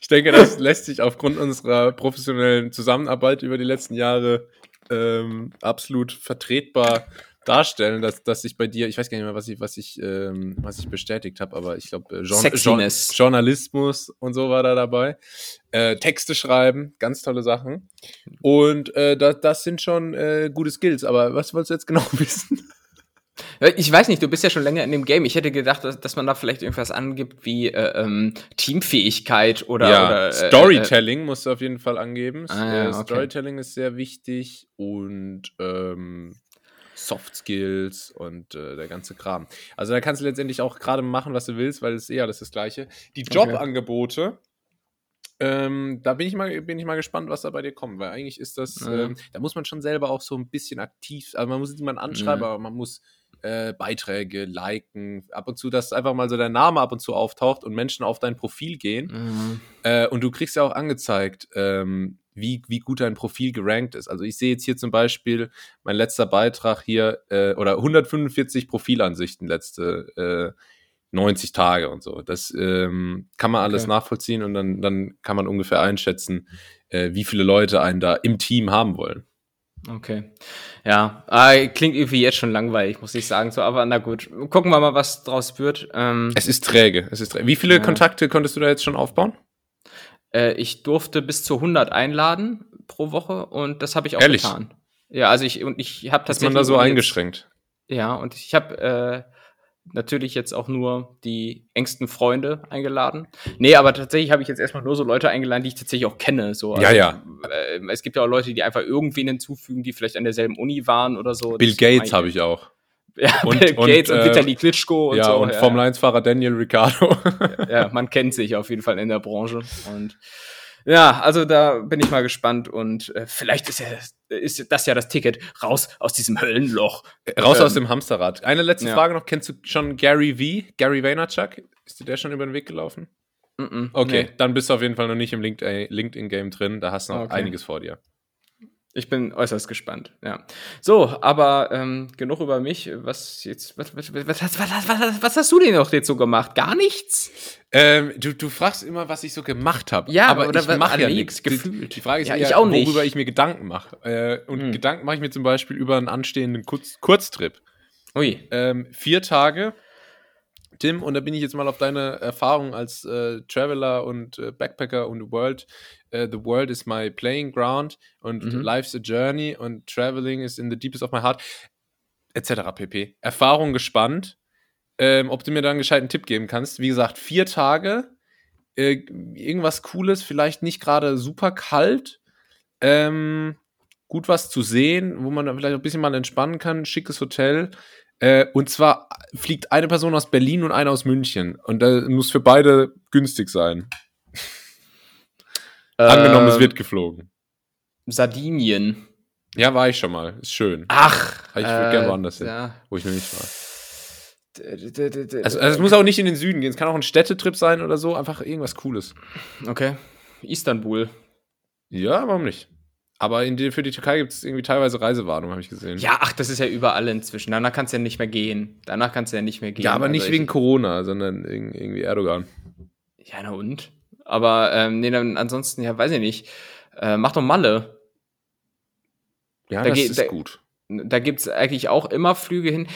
Ich denke, das lässt sich aufgrund unserer professionellen Zusammenarbeit über die letzten Jahre ähm, absolut vertretbar darstellen, dass, dass ich bei dir, ich weiß gar nicht mehr, was ich, was ich, ähm, was ich bestätigt habe, aber ich glaube, äh. Jour- Journalismus und so war da dabei. Äh, Texte schreiben, ganz tolle Sachen. Und äh, das, das sind schon äh, gute Skills, aber was wolltest du jetzt genau *laughs* wissen? Ja, Ich weiß nicht, du bist ja schon länger in dem Game. Ich hätte gedacht, dass, dass man da vielleicht irgendwas angibt wie äh, ähm, Teamfähigkeit oder, oder äh, Storytelling musst du auf jeden Fall angeben. Ah, ja, Äh, okay. Storytelling ist sehr wichtig und ähm, Soft Skills und äh, der ganze Kram. Also da kannst du letztendlich auch gerade machen, was du willst, weil es ist eh alles das Gleiche. Die Okay. Jobangebote, ähm, da bin ich, mal, bin ich mal gespannt, was da bei dir kommt, weil eigentlich ist das, Ja. ähm, da muss man schon selber auch so ein bisschen aktiv, also man muss niemanden anschreiben, Mhm. aber man muss äh, Beiträge liken, ab und zu, dass einfach mal so dein Name ab und zu auftaucht und Menschen auf dein Profil gehen. Mhm. Äh, und du kriegst ja auch angezeigt, ähm, wie, wie gut dein Profil gerankt ist. Also ich sehe jetzt hier zum Beispiel mein letzter Beitrag hier, äh, oder 145 Profilansichten letzte äh, 90 Tage und so. Das ähm, kann man alles Okay. nachvollziehen und dann, dann kann man ungefähr einschätzen, äh, wie viele Leute einen da im Team haben wollen. Okay. Ja, ah, klingt irgendwie jetzt schon langweilig, muss ich sagen. So, aber na gut, gucken wir mal, was draus wird. Ähm, Es ist träge. Es ist träge. Wie viele Ja. Kontakte konntest du da jetzt schon aufbauen? Äh, ich durfte bis zu 100 einladen pro Woche und das habe ich auch Ehrlich? getan. Ja, also ich und ich habe Ist tatsächlich man da so ohne jetzt- eingeschränkt? Ja, und ich habe äh, natürlich jetzt auch nur die engsten Freunde eingeladen. Nee, aber tatsächlich habe ich jetzt erstmal nur so Leute eingeladen, die ich tatsächlich auch kenne. So. Ja, ja. Äh, es gibt ja auch Leute, die einfach irgendwen hinzufügen, die vielleicht an derselben Uni waren oder so. Bill Das Gates habe ich auch. Ja, Und- Bill Gates und, äh, Vitali Klitschko und ja, so. und Formel 1-Fahrer Daniel Ricciardo. ja, man kennt sich auf jeden Fall in der Branche. Und ja, also da bin ich mal gespannt und äh, vielleicht ist ja ist das ja das Ticket raus aus diesem Höllenloch. Raus Ähm, aus dem Hamsterrad. Eine letzte ja. Frage noch. Kennst du schon Gary V? Gary Vaynerchuk? Ist dir der schon über den Weg gelaufen? Mm -mm, Okay, nee. dann bist du auf jeden Fall noch nicht im LinkedIn- LinkedIn-Game drin. Da hast du noch Okay. einiges vor dir. Ich bin äußerst gespannt, ja. So, aber ähm, genug über mich. Was jetzt, was, was, was, was, was, hast du denn noch jetzt so gemacht? Gar nichts? Ähm, du, du fragst immer, was ich so gemacht habe. Ja, aber oder ich mache ja nichts. gefühlt. Die, die Frage ist Ja, eher, ich auch nicht. worüber ich mir Gedanken mache. Äh, und Hm. Gedanken mache ich mir zum Beispiel über einen anstehenden Kurz Kurztrip. Ui. Ähm, vier Tage, Tim, und da bin ich jetzt mal auf deine Erfahrung als äh, Traveler und äh, Backpacker und World. äh, the world is my playing ground und Mhm. life's a journey und traveling is in the deepest of my heart, etc. pp. Erfahrung gespannt, ähm, ob du mir da einen gescheiten Tipp geben kannst. Wie gesagt, vier Tage, äh, irgendwas Cooles, vielleicht nicht gerade super kalt, ähm, gut was zu sehen, wo man dann vielleicht ein bisschen mal entspannen kann, schickes Hotel. Äh, und zwar fliegt eine Person aus Berlin und eine aus München. Und da muss für beide günstig sein. *laughs* Angenommen, es Ähm, wird geflogen. Sardinien. Ja, war ich schon mal. Ist schön. Ach. Ich würd gern woanders hin. Ja. Wo ich noch nicht war. Also, also es muss auch nicht in den Süden gehen. Es kann auch ein Städtetrip sein oder so. Einfach irgendwas Cooles. Okay. Istanbul. Ja, warum nicht? Aber die, für die Türkei gibt es irgendwie teilweise Reisewarnung, habe ich gesehen. Ja, ach, das ist ja überall inzwischen. Danach kannst du ja nicht mehr gehen. Danach kannst du ja nicht mehr gehen. Ja, aber Also nicht ich- wegen Corona, sondern irg- irgendwie Erdogan. Ja, na und? Aber, ähm, nee, dann ansonsten, ja, weiß ich nicht. Äh, mach doch Malle. Ja, Da das geht- ist da- gut. Da gibt es eigentlich auch immer Flüge hin.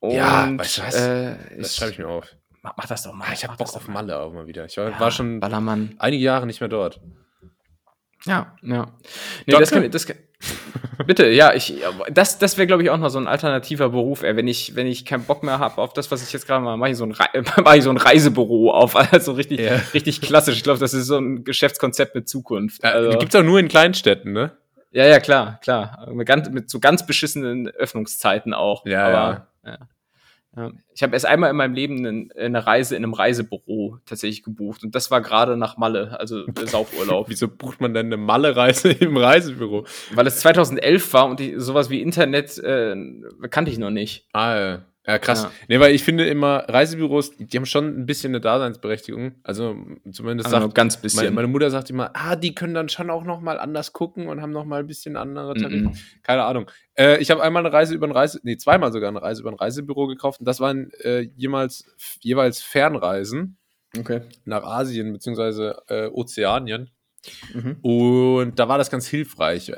Und, ja, weißt du was? Äh, das schreibe ich mir auf. Mach, mach das doch mal. Ah, ich habe Bock auf Malle auch mal wieder. Ich war, ja, war schon Ballermann. einige Jahre nicht mehr dort. Ja, ja. Nee, das kann, das kann, *laughs* bitte, ja, ich, das, das wäre, glaube ich, auch noch so ein alternativer Beruf, ey. Wenn ich, wenn ich keinen Bock mehr habe auf das, was ich jetzt gerade mache, mache ich so ein, *laughs* mach ich so ein Reisebüro auf. *laughs* Also richtig, ja. richtig klassisch. Ich glaube, das ist so ein Geschäftskonzept mit Zukunft. Also, ja, gibt's auch nur in Kleinstädten, ne? Ja, ja, klar, klar. Mit, ganz, mit so ganz beschissenen Öffnungszeiten auch. Ja, Aber, ja. ja. Ich habe erst einmal in meinem Leben eine Reise in einem Reisebüro tatsächlich gebucht und das war gerade nach Malle, also Saufurlaub. *laughs* Wieso bucht man denn eine Malle-Reise *laughs* im Reisebüro? Weil es 2011 war und die, sowas wie Internet äh, kannte ich noch nicht. Ah, ja. Ja, krass. Ja. Nee, weil ich finde immer, Reisebüros, die haben schon ein bisschen eine Daseinsberechtigung. Also zumindest also sagt, ganz bisschen. Meine, meine, Mutter sagt immer, ah, die können dann schon auch noch mal anders gucken und haben noch mal ein bisschen andere Tarife. Mm -mm. Keine Ahnung. Äh, ich habe einmal eine Reise über ein Reise, nee, zweimal sogar eine Reise über ein Reisebüro gekauft und das waren äh, jemals, jeweils Fernreisen. Okay. Nach Asien beziehungsweise äh, Ozeanien. Mhm. Und da war das ganz hilfreich, äh,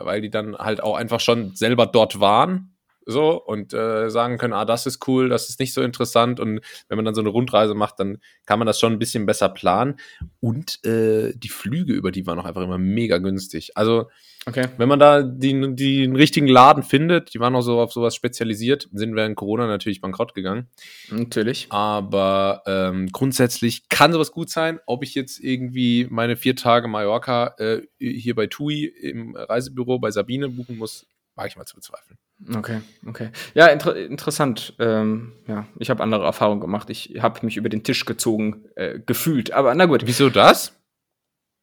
weil die dann halt auch einfach schon selber dort waren so und äh, sagen können, ah, das ist cool, das ist nicht so interessant und wenn man dann so eine Rundreise macht, dann kann man das schon ein bisschen besser planen und äh, die Flüge über die waren auch einfach immer mega günstig. Also okay. wenn man da die, die, den richtigen Laden findet, die waren auch so auf sowas spezialisiert, sind wir in Corona natürlich bankrott gegangen. Natürlich. Aber ähm, grundsätzlich kann sowas gut sein, ob ich jetzt irgendwie meine vier Tage Mallorca äh, hier bei TUI im Reisebüro bei Sabine buchen muss, wage ich mal zu bezweifeln. Okay, okay. Ja, inter interessant. Ähm, ja, ich habe andere Erfahrungen gemacht. Ich habe mich über den Tisch gezogen äh, gefühlt. Aber na gut. Wieso das?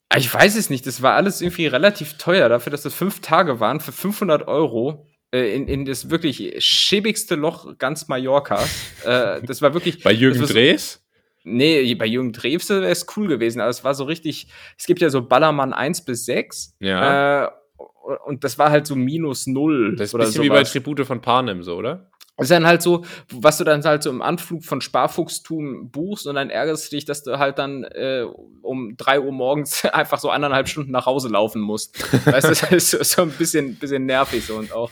Ah, ich weiß es nicht. Das war alles irgendwie relativ teuer dafür, dass das fünf Tage waren für 500 Euro äh, in, in das wirklich schäbigste Loch ganz Mallorcas. äh, das war wirklich. *laughs* Bei Jürgen Drees? Nee, bei Jürgen Drews wäre es cool gewesen, aber es war so richtig, es gibt ja so Ballermann 1 bis 6. Ja. Äh, und das war halt so minus null. Das ist ein bisschen sowas. wie bei Tribute von Panem, so, oder? Das ist dann halt so, was du dann halt so im Anflug von Sparfuchstum buchst und dann ärgerst du dich, dass du halt dann äh, um drei Uhr morgens *laughs* einfach so anderthalb Stunden nach Hause laufen musst. weißt du, das ist so, so ein bisschen, bisschen nervig so und auch,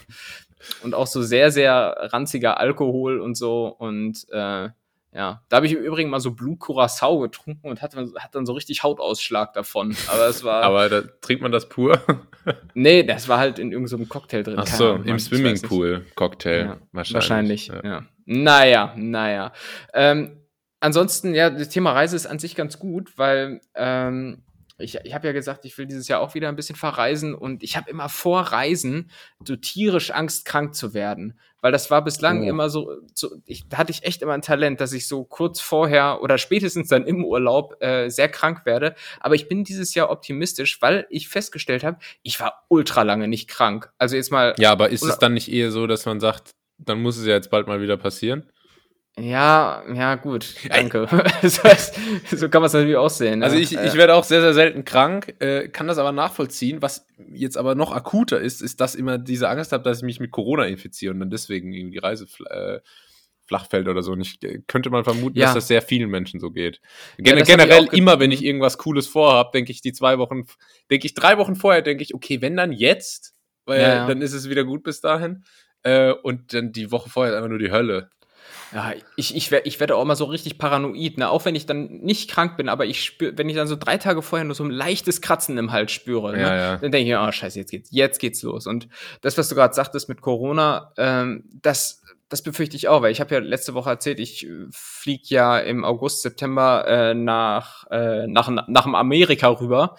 und auch so sehr, sehr ranziger Alkohol und so und äh, ja, da habe ich im Übrigen mal so Blut Curacao getrunken und hatte, hat dann so richtig Hautausschlag davon. Aber es war. *laughs* Aber da, trinkt man das pur? *laughs* nee, das war halt in irgendeinem so Cocktail drin. Ach so, im Swimmingpool-Cocktail. Ja, wahrscheinlich. Wahrscheinlich, ja. ja. Naja, naja. Ähm, ansonsten, ja, das Thema Reise ist an sich ganz gut, weil ähm, ich, ich habe ja gesagt, ich will dieses Jahr auch wieder ein bisschen verreisen und ich habe immer vor Reisen so tierisch Angst, krank zu werden. Weil das war bislang oh. immer so, so ich, da hatte ich echt immer ein Talent, dass ich so kurz vorher oder spätestens dann im Urlaub äh, sehr krank werde. Aber ich bin dieses Jahr optimistisch, weil ich festgestellt habe, ich war ultra lange nicht krank. Also jetzt mal. Ja, aber ist es dann nicht eher so, dass man sagt, dann muss es ja jetzt bald mal wieder passieren? Ja, ja, gut, danke. *laughs* das heißt, so kann man es natürlich auch sehen. Also ich, ich werde auch sehr, sehr selten krank, äh, kann das aber nachvollziehen. Was jetzt aber noch akuter ist, ist, dass immer diese Angst habe, dass ich mich mit Corona infiziere und dann deswegen irgendwie die Reise äh, flach fällt oder so. Und ich äh, könnte mal vermuten, ja. dass das sehr vielen Menschen so geht. Gen ja, generell immer, wenn ich irgendwas Cooles vorhabe, denke ich die zwei Wochen, denke ich drei Wochen vorher, denke ich, okay, wenn dann jetzt, weil ja, dann ist es wieder gut bis dahin. Äh, und dann die Woche vorher ist einfach nur die Hölle. Ja, ich, ich, ich werde auch immer so richtig paranoid, ne? Auch wenn ich dann nicht krank bin, aber ich spüre, wenn ich dann so drei Tage vorher nur so ein leichtes Kratzen im Hals spüre, ne? ja, ja. dann denke ich, oh scheiße, jetzt geht's, jetzt geht's los. Und das, was du gerade sagtest mit Corona, ähm, das, das befürchte ich auch, weil ich habe ja letzte Woche erzählt, ich fliege ja im August, September äh, nach, äh, nach, nach Amerika rüber.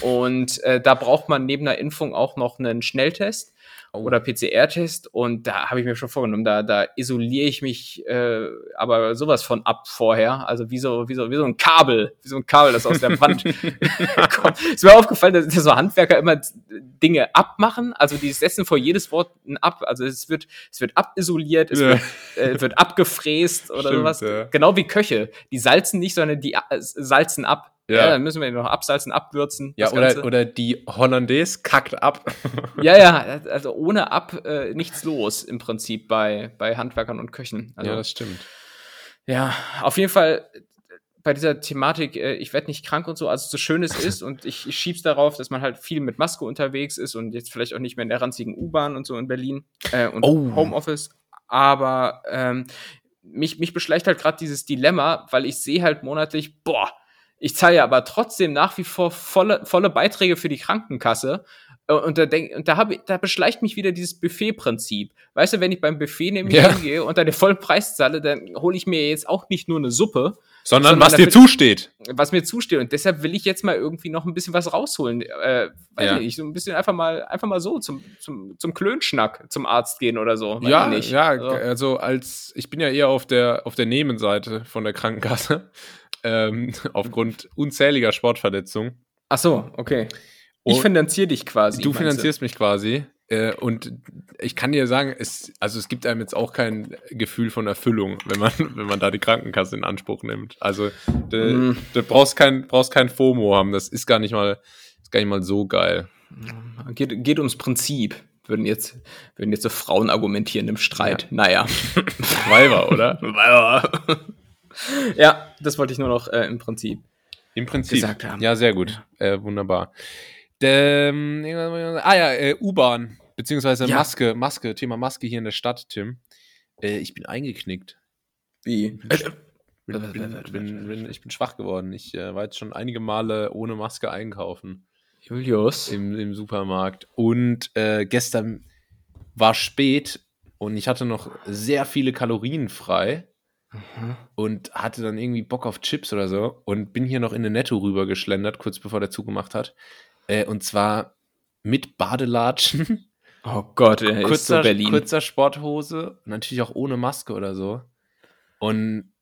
Und äh, da braucht man neben der Impfung auch noch einen Schnelltest. Oder PCR-Test und da habe ich mir schon vorgenommen, da, da isoliere ich mich äh, aber sowas von ab vorher, also wie so, wie so, wie so ein Kabel, wie so ein Kabel, das aus der Wand *laughs* kommt. Es ist mir aufgefallen, dass, so Handwerker immer Dinge abmachen, also die setzen vor jedes Wort ein Ab, also es wird, es wird abisoliert, es ja. wird, äh, wird abgefräst oder Stimmt, sowas. Ja. Genau wie Köche, die salzen nicht, sondern die äh, salzen ab. Ja. ja, dann müssen wir noch absalzen, abwürzen. Ja, oder, oder die Hollandaise kackt ab. ja, ja, also ohne ab äh, nichts los im Prinzip bei, bei Handwerkern und Köchen. Also, ja, das stimmt. Ja, auf jeden Fall bei dieser Thematik, äh, ich werde nicht krank und so, also so schön es *laughs* ist und ich, ich schieb's darauf, dass man halt viel mit Maske unterwegs ist und jetzt vielleicht auch nicht mehr in der ranzigen U-Bahn und so in Berlin äh, und Oh. Homeoffice. Aber ähm, mich, mich beschleicht halt gerade dieses Dilemma, weil ich sehe halt monatlich, boah, ich zahle ja aber trotzdem nach wie vor volle, volle Beiträge für die Krankenkasse. Äh, Und da, denk, und da, hab, da beschleicht mich wieder dieses Buffet-Prinzip. Weißt du, wenn ich beim Buffet nämlich Ja. hingehe und da den vollen Preis zahle, dann hole ich mir jetzt auch nicht nur eine Suppe, Sondern, Sondern was dir zusteht. was mir zusteht. Und deshalb will ich jetzt mal irgendwie noch ein bisschen was rausholen. Äh, weiß Ja. ich nicht, so ein bisschen einfach mal, einfach mal so zum, zum, zum Klönschnack zum Arzt gehen oder so. Ja, ja, So. also als ich bin ja eher auf der auf der Nebenseite von der Krankenkasse *laughs* ähm, aufgrund unzähliger Sportverletzungen. Ach so, okay. Ich Und- finanziere dich quasi. Du finanzierst mich quasi äh, und ich kann dir sagen, es also es gibt einem jetzt auch kein Gefühl von Erfüllung, wenn man *laughs* wenn man da die Krankenkasse in Anspruch nimmt. Also du, Mm. du brauchst kein brauchst kein FOMO haben, das ist gar nicht mal ist gar nicht mal so geil. Geht, geht ums Prinzip. Würden jetzt, würden jetzt so Frauen argumentieren im Streit. Naja. *laughs* Weiber, oder? *laughs* ja, das wollte ich nur noch äh, im Prinzip. Im Prinzip. gesagt haben. Ja, sehr gut. Äh, wunderbar. Ähm, ah ja, äh, U-Bahn, beziehungsweise Ja. Maske, Maske, Thema Maske hier in der Stadt, Tim. Äh, ich bin eingeknickt. Wie? Bin, Äh, bin, bin, bin, ich bin schwach geworden. Ich äh, war jetzt schon einige Male ohne Maske einkaufen Julius. im, im Supermarkt. Und äh, gestern war spät und ich hatte noch sehr viele Kalorien frei Mhm. und hatte dann irgendwie Bock auf Chips oder so und bin hier noch in eine Netto rüber geschlendert, kurz bevor der zugemacht hat. Äh, und zwar mit Badelatschen, *laughs* Oh Gott, er ist so kurzer, Berlin. kurzer Sporthose natürlich auch ohne Maske oder so. Und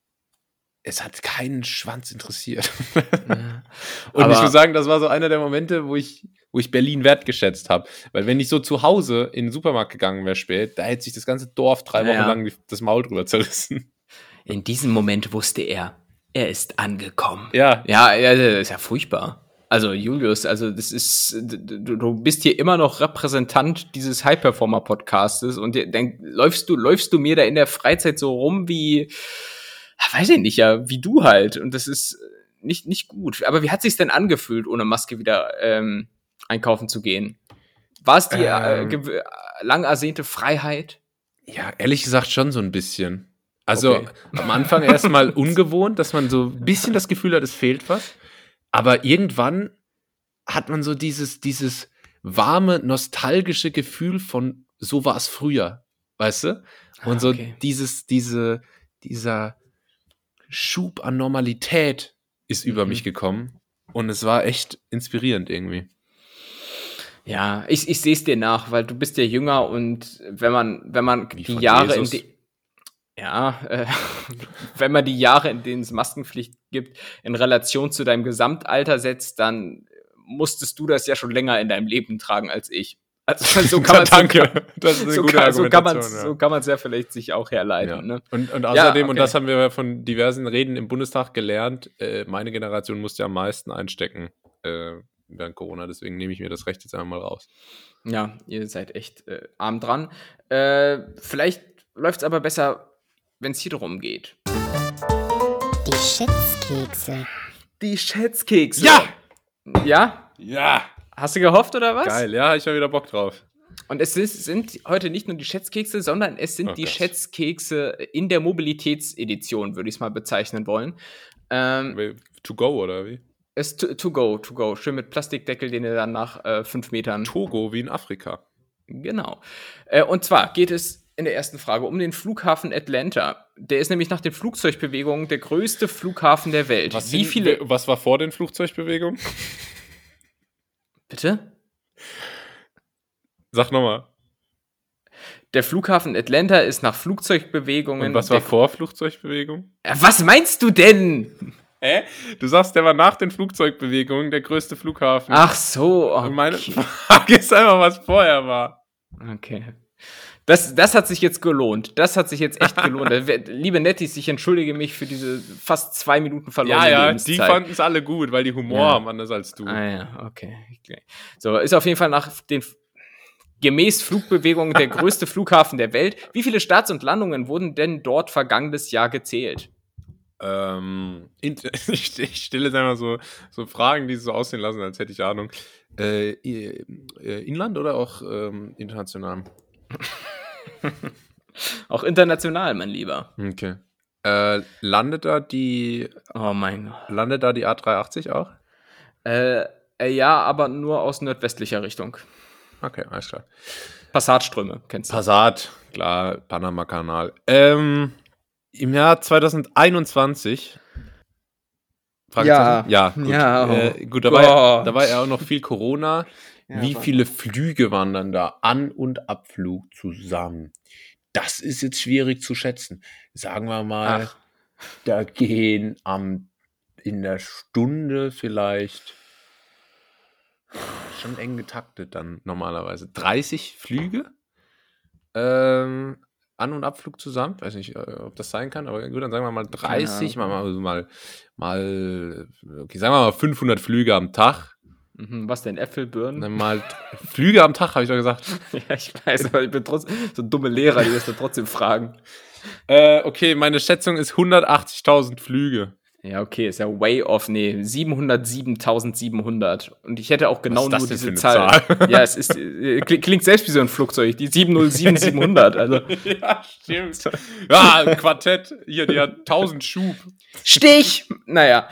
es hat keinen Schwanz interessiert. Ja. *laughs* Und ich muss sagen, das war so einer der Momente, wo ich, wo ich Berlin wertgeschätzt habe. Weil wenn ich so zu Hause in den Supermarkt gegangen wäre spät, da hätte sich das ganze Dorf drei Wochen ja. lang das Maul drüber zerrissen. In diesem Moment wusste er, er ist angekommen. Ja, Ja, ja, das ist ja furchtbar. Also Julius, also das ist, du, du bist hier immer noch Repräsentant dieses High-Performer-Podcastes und dann läufst du, läufst du mir da in der Freizeit so rum wie, weiß ich nicht, ja, wie du halt. Und das ist nicht, nicht gut. Aber wie hat sich's denn angefühlt, ohne Maske wieder ähm, einkaufen zu gehen? War es die äh, Ähm. gew- lang ersehnte Freiheit? Ja, ehrlich gesagt schon so ein bisschen. Also Okay. am Anfang erstmal *laughs* ungewohnt, dass man so ein bisschen das Gefühl hat, es fehlt was. Aber irgendwann hat man so dieses, dieses warme, nostalgische Gefühl von so war es früher, weißt du? Und Ah, so okay. dieses, diese, dieser Schub an Normalität ist über Mhm. mich gekommen. Und es war echt inspirierend irgendwie. Ja, ich, ich sehe es dir nach, weil du bist ja jünger und wenn man, wenn man Wie die Jahre Jesus. in die, ja, äh, *laughs* wenn man die Jahre, in denen es Maskenpflicht gibt, in Relation zu deinem Gesamtalter setzt, dann musstest du das ja schon länger in deinem Leben tragen als ich. Also *laughs* so kann *laughs* man Danke. Das ist eine so, gute kann, so kann man ja. so kann man es ja vielleicht sich auch herleiten. Ja. Ne? Und, und außerdem, und okay. das haben wir von diversen Reden im Bundestag gelernt, äh, meine Generation musste am meisten einstecken äh, während Corona, deswegen nehme ich mir das Recht jetzt einmal raus. Ja, ihr seid echt äh, arm dran. Äh, vielleicht läuft es aber besser, wenn es hier drum geht. Die Schätzkekse. Die Schätzkekse. Ja! Ja? Ja! Hast du gehofft oder was? Geil, ja, ich habe wieder Bock drauf. Und es ist, sind heute nicht nur die Schätzkekse, sondern es sind Oh die Gott. Schätzkekse in der Mobilitätsedition, würde ich es mal bezeichnen wollen. Ähm, To go, oder wie? es to, to go, to go. Schön mit Plastikdeckel, den ihr dann nach äh, fünf Metern. Togo wie in Afrika. Genau. Äh, und zwar geht es in der ersten Frage um den Flughafen Atlanta. Der ist nämlich nach den Flugzeugbewegungen der größte Flughafen der Welt. Was, Wie viele. was war vor den Flugzeugbewegungen? Bitte? Sag nochmal. Der Flughafen Atlanta ist nach Flugzeugbewegungen. Und was war vor Flugzeugbewegungen? Äh, Was meinst du denn? Hä? Du sagst, der war nach den Flugzeugbewegungen der größte Flughafen. Ach so. Okay. Und meine Frage ist einfach, was vorher war. okay. Das, das hat sich jetzt gelohnt. Das hat sich jetzt echt gelohnt. *laughs* Liebe Nettis, ich entschuldige mich für diese fast zwei Minuten verlorene Ja, ja, Lebenszeit. die fanden es alle gut, weil die Humor Ja. haben anders als du. Ah ja, okay. So, ist auf jeden Fall nach den gemäß Flugbewegungen der *laughs* größte Flughafen der Welt. Wie viele Starts und Landungen wurden denn dort vergangenes Jahr gezählt? Ähm, *laughs* ich, ich stelle jetzt einfach so, so Fragen, die so aussehen lassen, als hätte ich Ahnung. Äh, äh, Inland oder auch ähm, international? *laughs* Auch international, mein Lieber. Okay. Äh, landet da die Oh mein Gott. landet da die A380 auch? Äh, äh, ja, aber nur aus nordwestlicher Richtung. Okay, alles klar. Passatströme, kennst du? Passat, klar, Panama-Kanal. Ähm, Im Jahr 2021. Fragezeichen? ja, gut. Ja, oh gut da, war ja, Gott. da war ja auch noch viel Corona. Ja, Wie viele Flüge waren dann da? An- und Abflug zusammen. Das ist jetzt schwierig zu schätzen. Sagen wir mal, Ach. da gehen am, in der Stunde vielleicht schon eng getaktet dann normalerweise. 30 Flüge ähm, An- und Abflug zusammen. Weiß nicht, äh, ob das sein kann, aber gut, dann sagen wir mal 30, mal, Ahnung. mal, mal, mal, okay, sagen wir mal 500 Flüge am Tag. Mhm, was denn, Äpfel, Birnen? Dann mal Flüge am Tag, habe ich doch gesagt. *laughs* ja, ich weiß, aber ich bin trotzdem so dumme Lehrer, die das dann trotzdem fragen. Äh, okay, meine Schätzung ist 180.000 Flüge. Ja, okay, ist ja way off. Nee, 707.700. Und ich hätte auch genau nur diese Zahl. Zahl? *laughs* Ja, es ist, äh, kli- klingt selbst wie so ein Flugzeug. Die 707.700. Also, *laughs* ja, stimmt. Ja, ein Quartett. Hier, die hat 1000 Schub. Stich! Naja.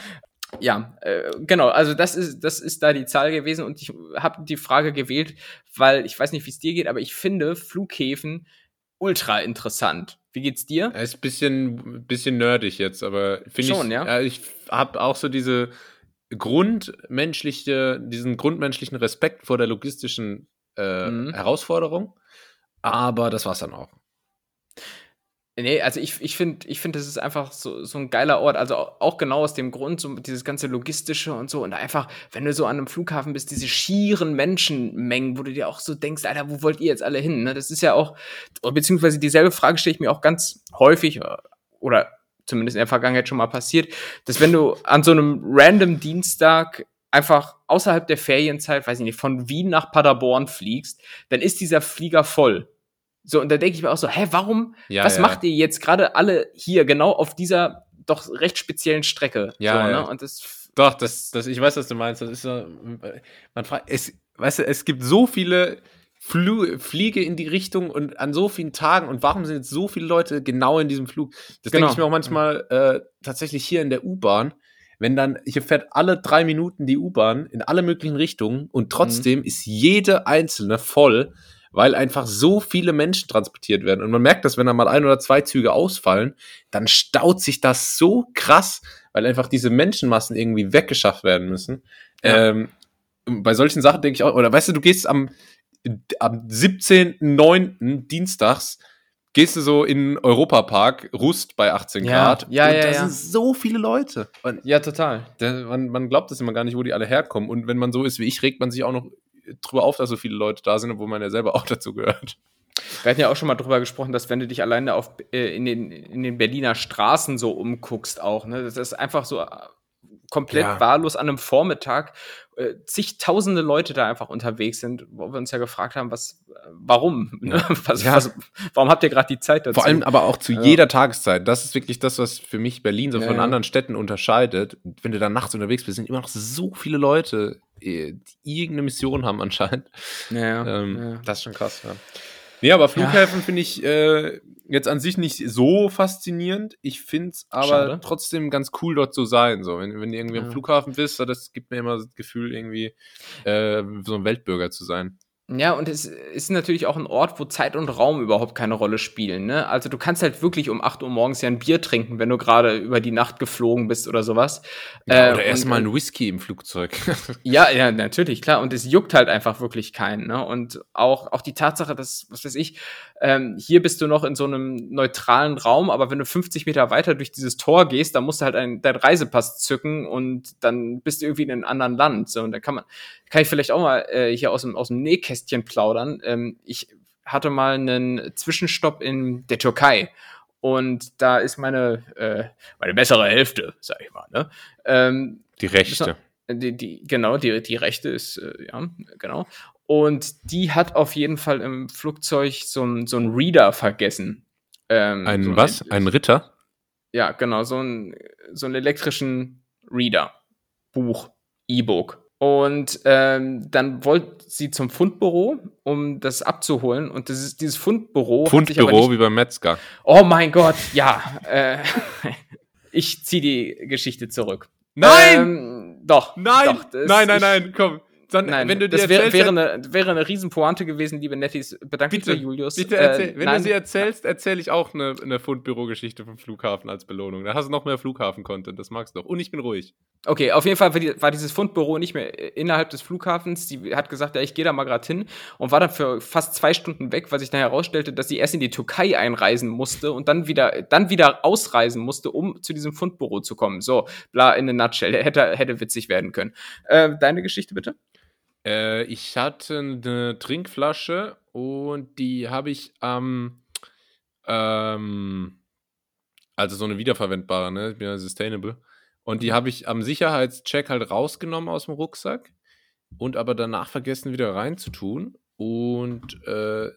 Ja, äh, genau, also das ist, das ist da die Zahl gewesen und ich habe die Frage gewählt, weil ich weiß nicht, wie es dir geht, aber ich finde Flughäfen ultra interessant. Wie geht's dir? Er ist ein bisschen, bisschen nerdig jetzt, aber finde ich. Schon, ja? Ich habe auch so diese grundmenschliche, diesen grundmenschlichen Respekt vor der logistischen äh, Mhm. Herausforderung. Aber das war's dann auch. Nee, also ich, ich finde, ich finde, das ist einfach so, so ein geiler Ort. Also auch auch genau aus dem Grund, so dieses ganze Logistische und so. Und einfach, wenn du so an einem Flughafen bist, diese schieren Menschenmengen, wo du dir auch so denkst, Alter, wo wollt ihr jetzt alle hin? Ne? Das ist ja auch, beziehungsweise dieselbe Frage stelle ich mir auch ganz häufig, äh, oder zumindest in der Vergangenheit schon mal passiert, dass wenn du an so einem random Dienstag einfach außerhalb der Ferienzeit, weiß ich nicht, von Wien nach Paderborn fliegst, dann ist dieser Flieger voll. So, und da denke ich mir auch so, hä, warum Ja, was ja. macht ihr jetzt gerade alle hier genau auf dieser doch recht speziellen Strecke? Ja, so, ja. Ne? Und das, Doch, das, das, ich weiß, was du meinst. Das ist so, man fragt, es, weißt du, es gibt so viele Flu Fliege in die Richtung und an so vielen Tagen und warum sind jetzt so viele Leute genau in diesem Flug? Das Genau. denke ich mir auch manchmal äh, tatsächlich hier in der U-Bahn. Wenn dann, hier fährt alle drei Minuten die U-Bahn in alle möglichen Richtungen und trotzdem ist jede einzelne voll, weil einfach so viele Menschen transportiert werden. Und man merkt das, wenn da mal ein oder zwei Züge ausfallen, dann staut sich das so krass, weil einfach diese Menschenmassen irgendwie weggeschafft werden müssen. Ja. Ähm, bei solchen Sachen denke ich auch, oder weißt du, du gehst am, am 17.09. Dienstags, gehst du so in den Europapark, Rust bei 18 Ja, Grad. ja, und ja, da ja. sind so viele Leute. Und ja, total. man, man glaubt das immer gar nicht, wo die alle herkommen. Und wenn man so ist wie ich, regt man sich auch noch drüber auf, dass so viele Leute da sind, obwohl man ja selber *laughs* auch dazu gehört. Wir hatten ja auch schon mal drüber gesprochen, dass wenn du dich alleine auf, äh, in, den, in den Berliner Straßen so umguckst auch, ne, das ist einfach so komplett Ja. wahllos an einem Vormittag äh, zigtausende Leute da einfach unterwegs sind, wo wir uns ja gefragt haben, was, äh, warum? Ne? *laughs* Was, Ja. was, warum habt ihr gerade die Zeit dazu? Vor allem aber auch zu Ja. jeder Tageszeit. Das ist wirklich das, was für mich Berlin so Ja, von ja. anderen Städten unterscheidet. Wenn du da nachts unterwegs bist, sind immer noch so viele Leute, die irgendeine Mission haben anscheinend. ja, Ähm, ja. Das ist schon krass, ja. Nee, aber Flughäfen finde ich äh, jetzt an sich nicht so faszinierend. Ich finde es aber Schade. trotzdem ganz cool, dort zu sein. So, wenn, wenn du irgendwie am Ja. Flughafen bist, das gibt mir immer das Gefühl, irgendwie äh, so ein Weltbürger zu sein. Ja, und es ist natürlich auch ein Ort, wo Zeit und Raum überhaupt keine Rolle spielen. Ne? Also du kannst halt wirklich um 8 Uhr morgens ja ein Bier trinken, wenn du gerade über die Nacht geflogen bist oder sowas. Ja, Äh, oder und- erstmal ein Whisky im Flugzeug. *laughs* Ja, ja, natürlich, klar. Und es juckt halt einfach wirklich keinen. Ne? Und auch, auch die Tatsache, dass, was weiß ich, ähm, hier bist du noch in so einem neutralen Raum, aber wenn du 50 Meter weiter durch dieses Tor gehst, dann musst du halt ein, deinen Reisepass zücken und dann bist du irgendwie in einem anderen Land. So, und da kann man, kann ich vielleicht auch mal äh, hier aus dem, aus dem Nähkästchen plaudern. Ähm, ich hatte mal einen Zwischenstopp in der Türkei. Und da ist meine, äh, meine bessere Hälfte, sag ich mal, ne? Ähm, Die Rechte. die, die, genau, die, die rechte ist, äh, ja, genau. Und die hat auf jeden Fall im Flugzeug so ein so ein Reader vergessen. Ähm, Ein so was? Ein Ritter? Ja, genau, so, ein, so einen elektrischen Reader, Buch, E-Book. Und ähm, dann wollte sie zum Fundbüro, um das abzuholen. Und das ist, dieses Fundbüro. Fundbüro wie beim Metzger. Oh mein Gott, ja. Äh, *laughs* ich ziehe die Geschichte zurück. Nein! Ähm, doch. Nein! Doch, nein, nein, nein, komm. Dann, Nein, wenn du dir das wäre, erzählst, wäre, eine, wäre eine Riesenpointe gewesen, liebe Nettis. Bedanke bitte, bei Julius. bitte Äh, erzähl, wenn nein, du sie erzählst, erzähle ich auch eine, eine Fundbüro-Geschichte vom Flughafen als Belohnung. Da hast du noch mehr Flughafen-Content, das magst du doch. Und ich bin ruhig. Okay, auf jeden Fall war dieses Fundbüro nicht mehr äh, innerhalb des Flughafens. Sie hat gesagt, ja, ich gehe da mal gerade hin und war dann für fast zwei Stunden weg, weil sich dann herausstellte, dass sie erst in die Türkei einreisen musste und dann wieder, dann wieder ausreisen musste, um zu diesem Fundbüro zu kommen. So, bla, in a nutshell. Hätte, hätte witzig werden können. Äh, deine Geschichte bitte? Äh, ich hatte eine Trinkflasche und die habe ich am, ähm, also so eine wiederverwendbare, ne? Ich bin ja sustainable. Und die habe ich am Sicherheitscheck halt rausgenommen aus dem Rucksack und aber danach vergessen wieder reinzutun. Und äh,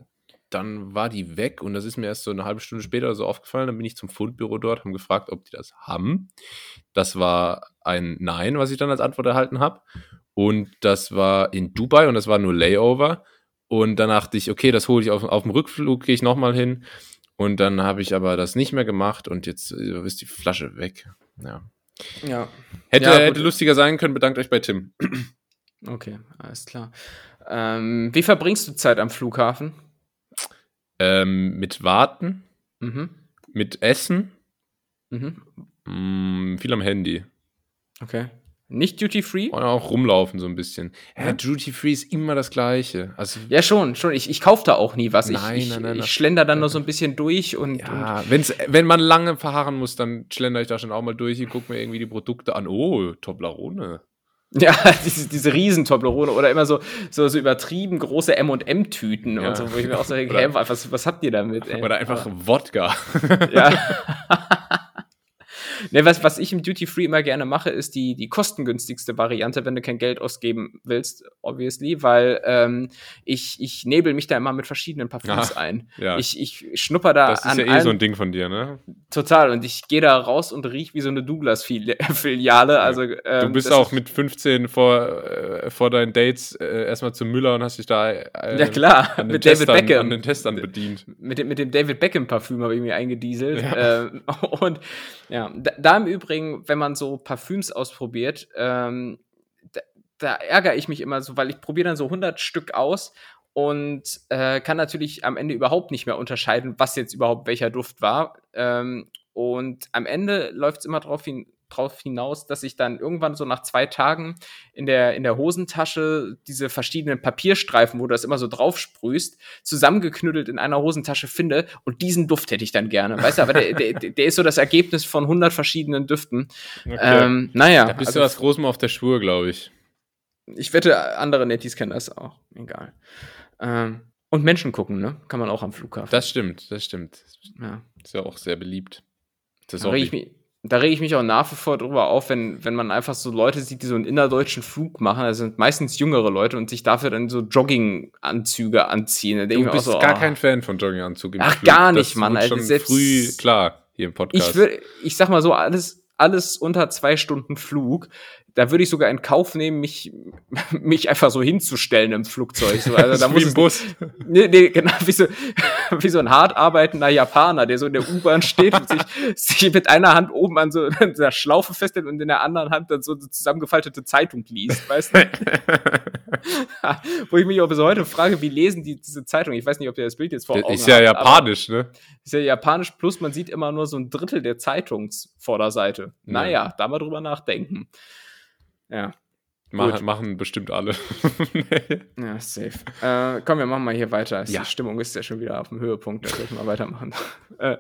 dann war die weg und das ist mir erst so eine halbe Stunde später so aufgefallen. Dann bin ich zum Fundbüro dort, haben gefragt, ob die das haben. Das war ein Nein, was ich dann als Antwort erhalten habe. Und das war in Dubai und das war nur Layover. Und dann dachte ich, okay, das hole ich auf, auf dem Rückflug, gehe ich nochmal hin. Und dann habe ich aber das nicht mehr gemacht und jetzt äh, ist die Flasche weg. Ja. Ja. Hätte, Ja, hätte lustiger sein können, bedankt euch bei Tim. Okay, alles klar. Ähm, wie verbringst du Zeit am Flughafen? Ähm, mit Warten, Mhm. mit Essen, Mhm. mh, viel am Handy. Okay. Nicht Duty Free? Und auch rumlaufen so ein bisschen. Ja, Ja? Duty Free ist immer das Gleiche. Also, Ja, schon, schon. Ich, ich kaufe da auch nie was. Nein, ich, ich, nein, nein, ich schlender dann nur so ein bisschen durch und, und ja, wenn's, wenn man lange verharren muss, dann schlender ich da schon auch mal durch und gucke mir irgendwie die Produkte an. Oh, Toblerone. *laughs* Ja, diese, diese Riesentoblerone oder immer so, so, so übertrieben große M&M-Tüten Ja. und so, wo ich mir auch so denke, hä, was, was habt ihr damit? Ey? Oder einfach Wodka. Ja. *laughs* *laughs* ne, was, was ich im Duty Free immer gerne mache, ist die, die kostengünstigste Variante, wenn du kein Geld ausgeben willst, obviously, weil ähm, ich, ich nebel mich da immer mit verschiedenen Parfüms Ah, ein. ja. Ich, ich schnupper da Das ist an ja eh allen, so ein Ding von dir, ne? total und ich gehe da raus und riech wie so eine Douglas-Filiale. Also, Du ähm, bist das auch mit 15 vor, äh, vor deinen Dates äh, erstmal zum Müller und hast dich da äh, Ja, klar, an, mit David Testern, Beckham. an den Testern bedient. mit dem, mit dem David Beckham Parfüm habe ich mir eingedieselt. Ja. Ähm, *laughs* und ja, da, im Übrigen, wenn man so Parfüms ausprobiert, ähm, da, da ärgere ich mich immer so, weil ich probiere dann so 100 Stück aus und äh, kann natürlich am Ende überhaupt nicht mehr unterscheiden, was jetzt überhaupt welcher Duft war. Ähm, und am Ende läuft es immer drauf, hin, drauf hinaus, dass ich dann irgendwann so nach zwei Tagen in der, in der Hosentasche diese verschiedenen Papierstreifen, wo du das immer so drauf sprühst, zusammengeknüttelt in einer Hosentasche finde und diesen Duft hätte ich dann gerne. Weißt du, aber der, der, der ist so das Ergebnis von 100 verschiedenen Düften. Ähm, naja, da bist also du was Großem auf der Spur, glaube ich. ich wette, andere Netties kennen das auch. Egal. Ähm, und Menschen gucken, ne? Kann man auch am Flughafen. Das stimmt, das stimmt. ja. Ist ja auch sehr beliebt. Das ist Da auch rege ich, mich- da reg ich mich auch nach wie vor drüber auf, wenn, wenn man einfach so Leute sieht, die so einen innerdeutschen Flug machen. Das sind meistens jüngere Leute und sich dafür dann so Jogginganzüge anziehen. Du bist so, gar oh. kein Fan von Jogginganzug im Ach, Flug. gar Das nicht, Mann, wurde Alter, schon selbst- früh klar hier im Podcast. Ich würde, ich sag mal so, alles, alles unter zwei Stunden Flug, da würde ich sogar in Kauf nehmen, mich, *laughs* mich einfach so hinzustellen im Flugzeug. So, also, *laughs* da muss wie im es, Bus. Nee, nee, genau, *laughs* wie so, wie so ein hart arbeitender Japaner, der so in der U-Bahn steht und sich, sich mit einer Hand oben an so einer Schlaufe festhält und in der anderen Hand dann so eine zusammengefaltete Zeitung liest, weißt du? Wo ich mich auch bis heute frage, wie lesen die diese Zeitung? Ich weiß nicht, ob ihr das Bild jetzt vor Augen ist ja habt, japanisch, ne? ist ja japanisch, plus man sieht immer nur so ein Drittel der Zeitungsvorderseite. Naja, da mal drüber nachdenken. Ja, Mach, machen bestimmt alle. *laughs* ja, safe. Äh, komm, wir machen mal hier weiter. Ja. Die Stimmung ist ja schon wieder auf dem Höhepunkt, da sollten wir weitermachen. *laughs* äh,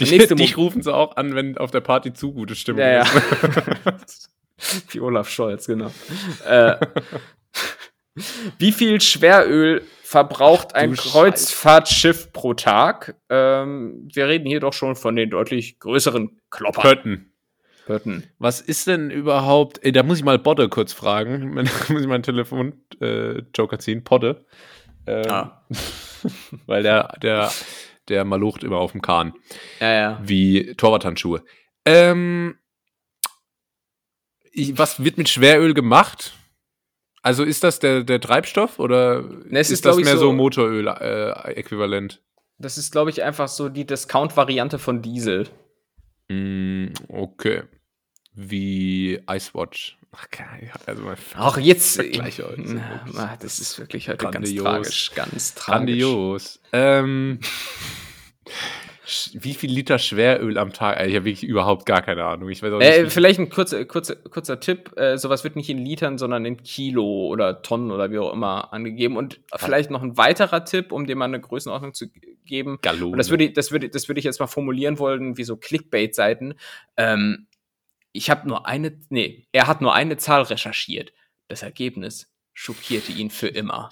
dich Nächste *laughs* dich Mo- rufen sie auch an, wenn auf der Party zu gute Stimmung ja, ja. ist. Wie Olaf Scholz, genau. äh, wie viel Schweröl verbraucht ein du Kreuzfahrtschiff pro Tag? Ähm, wir reden hier doch schon von den deutlich größeren Kloppern. Pötten. Pötten. Was ist denn überhaupt, ey, da muss ich mal Bodde kurz fragen. *laughs* Da muss ich meinen Telefon-Joker ziehen. Podde. Ähm, Ah. *laughs* Weil der, der, der malucht immer auf dem Kahn. Ja, ja. Wie Torwarthandschuhe. Ähm, ich, was wird mit Schweröl gemacht? Also ist das der, der Treibstoff oder Ne, ist, ist, das mehr so, so- Motoröl-Äquivalent? Das ist, glaube ich, einfach so die Discount-Variante von Diesel. Mm, okay. Wie Icewatch. Ach, geil. Also Auch jetzt. Vergleich heute Na, das ist wirklich heute grandios. ganz tragisch. Ganz tragisch. Grandios. Ähm, wie viel Liter Schweröl am Tag? Ey, Ich habe wirklich überhaupt gar keine Ahnung. Ich weiß auch nicht. Äh, vielleicht ein kurzer, kurzer, kurzer Tipp. Äh, sowas wird nicht in Litern, sondern in Kilo oder Tonnen oder wie auch immer angegeben. Und vielleicht noch ein weiterer Tipp, um dir mal eine Größenordnung zu geben. Gallone. Und das würde, ich- das würde, das würde ich jetzt mal formulieren wollen, wie so Clickbait-Seiten. Ähm, ich habe nur eine, nee, er hat nur eine Zahl recherchiert. Das Ergebnis schockierte ihn für immer.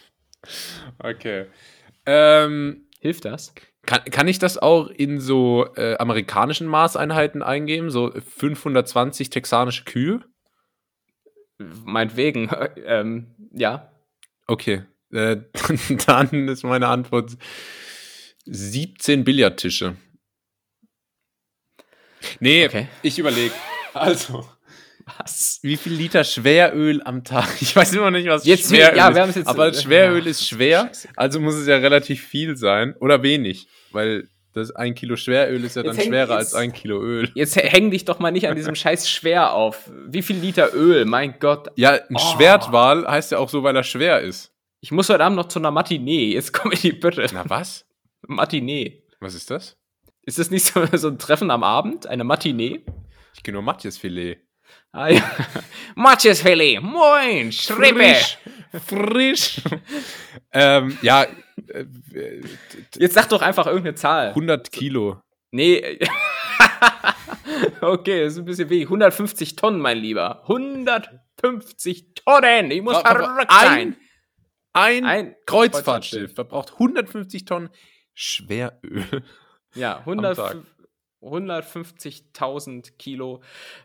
Okay. Ähm, Hilft das? kann, kann ich das auch in so äh, amerikanischen Maßeinheiten eingeben? So 520 texanische Kühe? Meinetwegen, *laughs* ähm, ja. Okay. Äh, *laughs* dann ist meine Antwort 17 Billardtische. Nee, Okay. ich überlege. Also, Was? wie viel Liter Schweröl am Tag? *laughs* Ich weiß immer nicht, was Jetzt- Schweröl ja, ist. wir haben es jetzt- aber Schweröl Ja, ist schwer, also muss es ja relativ viel sein. Oder wenig, weil das ein Kilo Schweröl ist ja dann schwerer jetzt- als ein Kilo Öl. Jetzt häng dich doch mal nicht an diesem Scheiß schwer auf. Wie viel Liter Öl? Mein Gott. Ja, ein Oh. Schwertwal heißt ja auch so, weil er schwer ist. Ich muss heute Abend noch zu einer Matinee. Jetzt komm in die Bitte. Na was? Matinee. Was ist das? Ist das nicht so, so ein Treffen am Abend? Eine Matinee? Ich kenne nur Matjesfilet. Ah ja. *laughs* Matjesfilet. Moin. Schrippe. Frisch. Frisch. *laughs* ähm, ja, äh, Jetzt sag doch einfach irgendeine Zahl. 100 Kilo. Nee. *laughs* okay, das ist ein bisschen wenig. 150 Tonnen, mein Lieber. 150 Tonnen. Ich muss verrückt sein. Ein, Ein Kreuzfahrtschiff verbraucht 150 Tonnen Schweröl. Ja, Tag. 100, 150.000 Kilo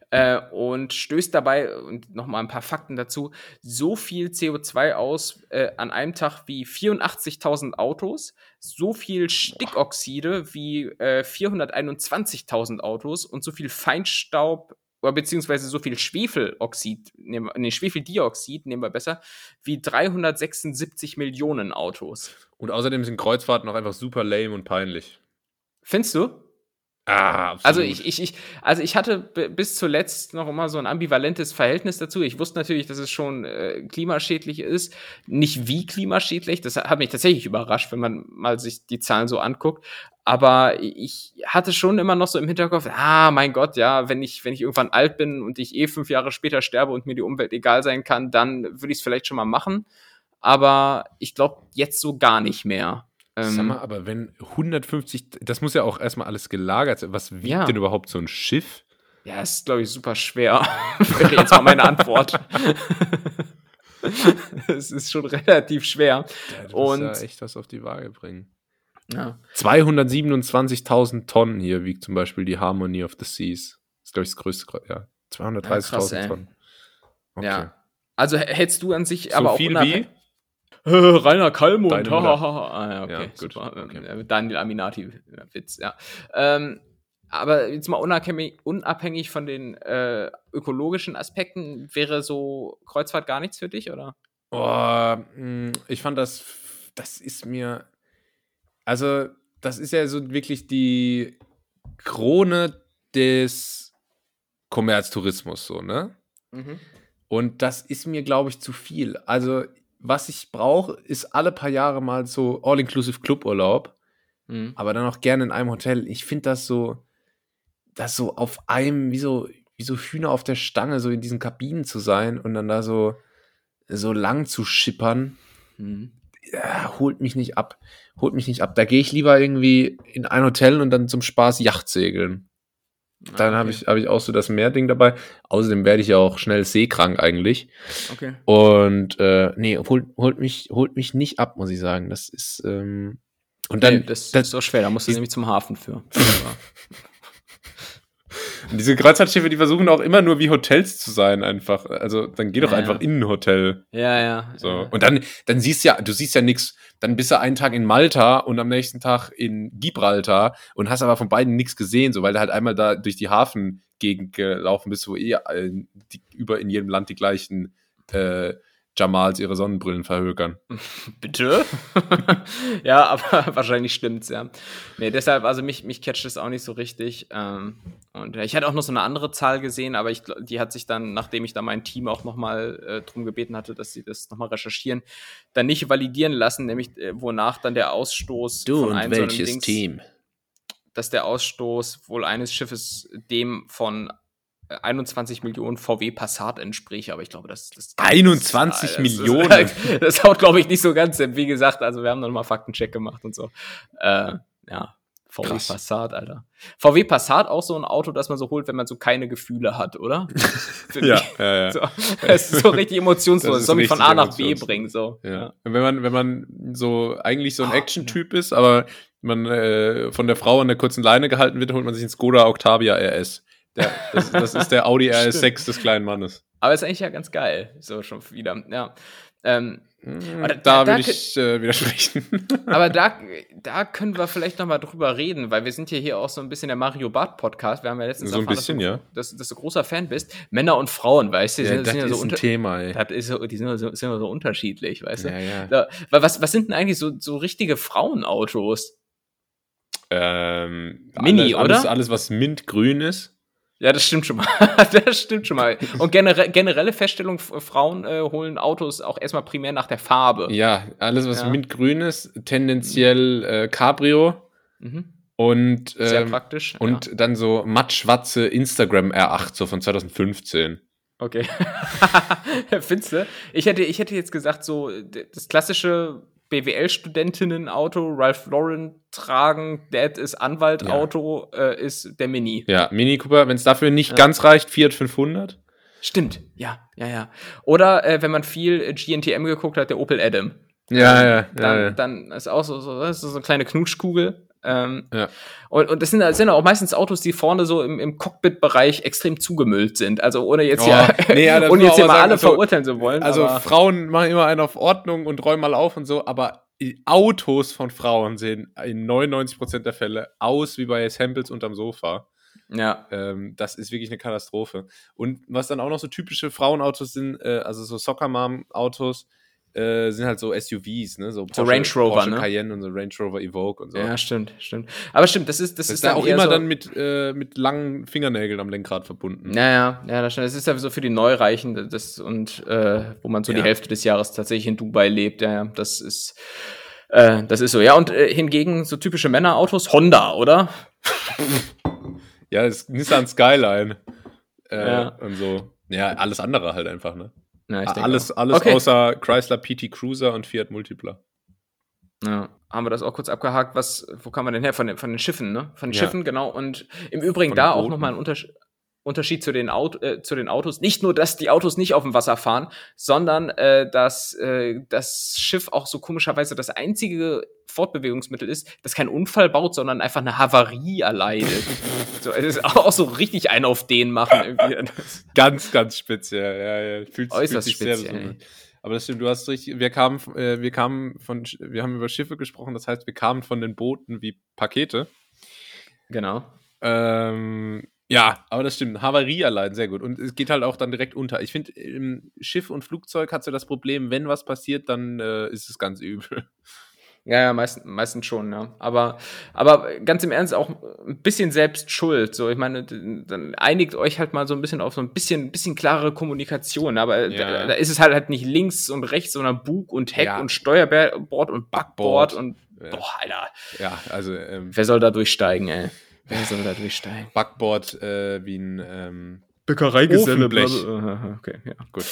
äh, und stößt dabei, und nochmal ein paar Fakten dazu, so viel CO2 aus äh, an einem Tag wie 84.000 Autos, so viel Stickoxide wie äh, 421.000 Autos und so viel Feinstaub oder beziehungsweise so viel Schwefeloxid, nehmen, nee, Schwefeldioxid, nehmen wir besser, wie 376 Millionen Autos. Und außerdem sind Kreuzfahrten auch einfach super lame und peinlich. Findest du? Ah. Also ich, ich, ich, also ich hatte bis zuletzt noch immer so ein ambivalentes Verhältnis dazu. Ich wusste natürlich, dass es schon äh, klimaschädlich ist. Nicht wie klimaschädlich. Das hat mich tatsächlich überrascht, wenn man mal sich die Zahlen so anguckt. Aber ich hatte schon immer noch so im Hinterkopf, ah, mein Gott, ja, wenn ich, wenn ich irgendwann alt bin und ich eh fünf Jahre später sterbe und mir die Umwelt egal sein kann, dann würde ich es vielleicht schon mal machen. Aber ich glaube jetzt so gar nicht mehr. Ähm, Sag mal, aber wenn 150, das muss ja auch erstmal alles gelagert sein. Was wiegt Ja. denn überhaupt so ein Schiff? Ja, ist, glaube ich, super schwer. *laughs* Wäre jetzt mal meine Antwort. *laughs* es ist schon relativ schwer. Ja, du Und- ja echt was auf die Waage bringen. Ja. 227.000 Tonnen hier wiegt zum Beispiel die Harmony of the Seas. Das ist, glaube ich, das größte. Ja, Ja, krass, 230.000 ey. Tonnen. Okay. ja. Also h- hältst du an sich So aber auch viel wie? Äh, *laughs* Rainer Kallmund. Deine ha, Mutter. ha, ha. Ah, ja, okay, Ja, gut, super. okay. Äh, Daniel Aminati, ja, Witz, ja. Ähm, aber jetzt mal unabhängig, unabhängig von den äh, ökologischen Aspekten, wäre so Kreuzfahrt gar nichts für dich, oder? Oh, ich fand das, das ist mir, also das ist ja so wirklich die Krone des Kommerztourismus, so, ne? Und das ist mir, glaube ich, zu viel. Also, was ich brauche, ist alle paar Jahre mal so All-Inclusive Cluburlaub, Mhm. aber dann auch gerne in einem Hotel. Ich finde das so, das so auf einem, wie so, wie so Hühner auf der Stange, so in diesen Kabinen zu sein und dann da so, so lang zu schippern, Mhm. ja, holt mich nicht ab. Holt mich nicht ab. Da gehe ich lieber irgendwie in ein Hotel und dann zum Spaß Yacht segeln. Dann Ah, habe okay. ich, hab ich auch so das Meerding dabei. Außerdem werde ich ja auch schnell seekrank eigentlich. Okay. Und äh, nee, holt, holt, mich, holt mich nicht ab, muss ich sagen. Das ist. Ähm, und dann. nee, das, das, ist so schwer, da musst du nämlich zum Hafen für. *laughs* Und diese Kreuzfahrtschiffe, die versuchen auch immer nur wie Hotels zu sein, einfach. Also dann geh doch Ja, einfach ja. in ein Hotel. Ja, ja. So. ja. Und dann, dann siehst ja, du siehst ja nix. Dann bist du einen Tag in Malta und am nächsten Tag in Gibraltar und hast aber von beiden nichts gesehen, so weil du halt einmal da durch die Hafengegend gelaufen bist, wo eh die, über in jedem Land die gleichen äh, Jamals ihre Sonnenbrillen verhökern. *laughs* Bitte? *laughs* ja, aber *laughs* wahrscheinlich stimmt's, ja. Nee, deshalb, also mich, mich catcht es auch nicht so richtig. Ähm, und ja, ich hatte auch noch so eine andere Zahl gesehen, aber ich, die hat sich dann, nachdem ich da mein Team auch nochmal äh, drum gebeten hatte, dass sie das nochmal recherchieren, dann nicht validieren lassen, nämlich äh, wonach dann der Ausstoß einem so einem Dings- dass der Ausstoß wohl eines Schiffes dem von äh, 21 Millionen VW Passat entspräche, aber ich glaube, das, das 21 das, Millionen? Das, *laughs* das haut, glaube ich, nicht so ganz. hin. Wie gesagt, also wir haben noch mal Faktencheck gemacht und so. Äh, ja, VW Krass. Passat, Alter. VW Passat auch so ein Auto, das man so holt, wenn man so keine Gefühle hat, oder? *laughs* *laughs* Ja, ja, ja. So, es ist so richtig emotionslos. Das Das soll mich von A nach B bringen, so. Ja. Und Wenn man, wenn man so eigentlich so ein Ah, Action-Typ ist, aber man äh, von der Frau an der kurzen Leine gehalten wird, holt man sich einen Skoda Octavia RS. Der, das, das ist der Audi *laughs* RS6 des kleinen Mannes. Aber ist eigentlich ja ganz geil, so schon wieder. Ja. Ähm, Aber da- da da- würde ich äh, widersprechen. *laughs* Aber da, da können wir vielleicht noch mal drüber reden, weil wir sind ja hier auch so ein bisschen der Mario Bart Podcast. Wir haben ja letztens So ein erfahren, bisschen, dass, du, ja. dass, dass du großer Fan bist. Männer und Frauen, weißt du, die sind, sind ja so unter Thema, ey. das ist die sind ja so, sind ja so unterschiedlich, weißt du. Ja, ja. Da, was, was sind denn eigentlich so, so richtige Frauenautos? Ähm, Mini, alles, Alles, oder? alles, was mintgrün ist. Ja, das stimmt schon mal. *laughs* das stimmt schon mal. Und genere generelle Feststellung, Frauen äh, holen Autos auch erstmal primär nach der Farbe. Ja, alles, was Ja. mintgrün ist, tendenziell äh, Cabrio Mhm. und, Sehr ähm, praktisch. und ja. dann so mattschwarze Instagram R8, so von 2015. Okay. *laughs* Findest du? Ich hätte, ich hätte jetzt gesagt, so das klassische BWL-Studentinnen-Auto, Ralph Lauren tragen, Dad ist Anwalt-Auto, äh, ist der Mini. Ja, Mini Cooper, wenn es dafür nicht Ja. ganz reicht, Fiat 500. Stimmt, ja, ja, ja. Oder äh, wenn man viel äh, GNTM geguckt hat, der Opel Adam. Ja, ja, Dann, ja, ja. dann ist auch so, so, so eine kleine Knutschkugel. Ähm, Ja. Und, und das sind, das sind auch meistens Autos, die vorne so im, im Cockpit-Bereich extrem zugemüllt sind. Also ohne jetzt Oh, hier, nee, ja, *laughs* ohne jetzt hier mal sagen, alle also- verurteilen zu wollen. Also Frauen machen immer einen auf Ordnung und räumen mal auf und so, aber Autos von Frauen sehen in 99% der Fälle aus wie bei Samples unterm Sofa. ja. Ähm, das ist wirklich eine Katastrophe. Und was dann auch noch so typische Frauenautos sind, äh, also so Soccer Mom Autos, äh, sind halt so SUVs, ne? So, Range Rover, Porsche ne? Cayenne und so Range Rover Evoque und so. Ja, stimmt, stimmt. Aber stimmt, das ist, das, das ist ist ja dann auch immer so, dann mit, äh, mit langen Fingernägeln am Lenkrad verbunden. Naja, ja, das stimmt. Das ist ja so für die Neureichen das, und äh, wo man so die Ja. Hälfte des Jahres tatsächlich in Dubai lebt. Ja, ja, das ist, äh, das ist so. Ja, und äh, hingegen so typische Männerautos, Honda, oder? *laughs* Ja, das ist Nissan Skyline. Äh, Ja. Und so. Ja, alles andere halt einfach, ne? Ja, ich denke alles auch. alles Okay. außer Chrysler PT Cruiser und Fiat Multipla. Ja, haben wir das auch kurz abgehakt. Was, wo kam man denn her? Von den, von den Schiffen, ne? Von den Ja. Schiffen, genau. Und im Übrigen Von da auch nochmal ein Unterschied. Unterschied zu den, Auto, äh, zu den Autos. Nicht nur, dass die Autos nicht auf dem Wasser fahren, sondern äh, dass äh, das Schiff auch so komischerweise das einzige Fortbewegungsmittel ist, das keinen Unfall baut, sondern einfach eine Havarie erleidet. *laughs* so, es ist auch so richtig ein auf den machen. Irgendwie. *laughs* Ganz, ganz speziell. Ja, ja. Fühlt, Äußerst fühlt sich sehr speziell. besonders. Aber das stimmt, du hast richtig, wir kamen, äh, wir kamen von, wir haben über Schiffe gesprochen, das heißt, wir kamen von den Booten wie Pakete. Genau. Ähm, ja, aber das stimmt. Havarie allein, sehr gut. Und es geht halt auch dann direkt unter. Ich finde, im Schiff und Flugzeug hat so das Problem, wenn was passiert, dann äh, ist es ganz übel. *laughs* Ja, ja, meist, meistens schon, ja. Aber, aber ganz im Ernst auch ein bisschen selbst schuld. So, ich meine, dann einigt euch halt mal so ein bisschen auf so ein bisschen, bisschen klarere Kommunikation. Aber Ja. da, da ist es halt halt nicht links und rechts, sondern Bug und Heck Ja. und Steuerbord und Backbord Backbord. und boah, Alter. Ja, also ähm, Wer soll da durchsteigen, ey? Wer soll da durchsteigen? Backboard äh, wie ein ähm, Bäckereigeselle. Okay, ja. Gut.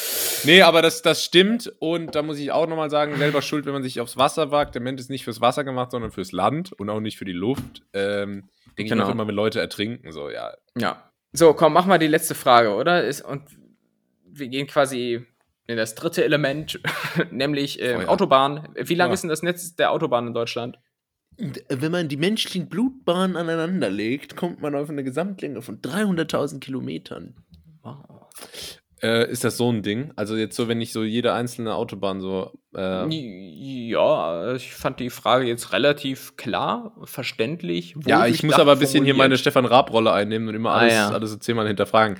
Nee, aber das, das stimmt. Und da muss ich auch nochmal sagen, selber *laughs* schuld, wenn man sich aufs Wasser wagt. Der Mensch ist nicht fürs Wasser gemacht, sondern fürs Land und auch nicht für die Luft. Ähm, Denke Genau. ich auch immer, wenn Leute ertrinken. So, ja. Ja. So, komm, mach mal die letzte Frage, oder? Ist, und wir gehen quasi in das dritte Element, *laughs* nämlich äh, Feuer. Autobahn. Wie lang Ja. ist denn das Netz der Autobahn in Deutschland? Wenn man die menschlichen Blutbahnen aneinander legt, kommt man auf eine Gesamtlänge von 300.000 Kilometern. Wow. Äh, ist das so ein Ding? Also jetzt so, wenn ich so jede einzelne Autobahn so. Äh, Ja, ich fand die Frage jetzt relativ klar, verständlich. ja, ich muss aber ein bisschen hier meine. Stefan Raab-Rolle einnehmen und immer Ah, alles, ja. alles so zehnmal hinterfragen.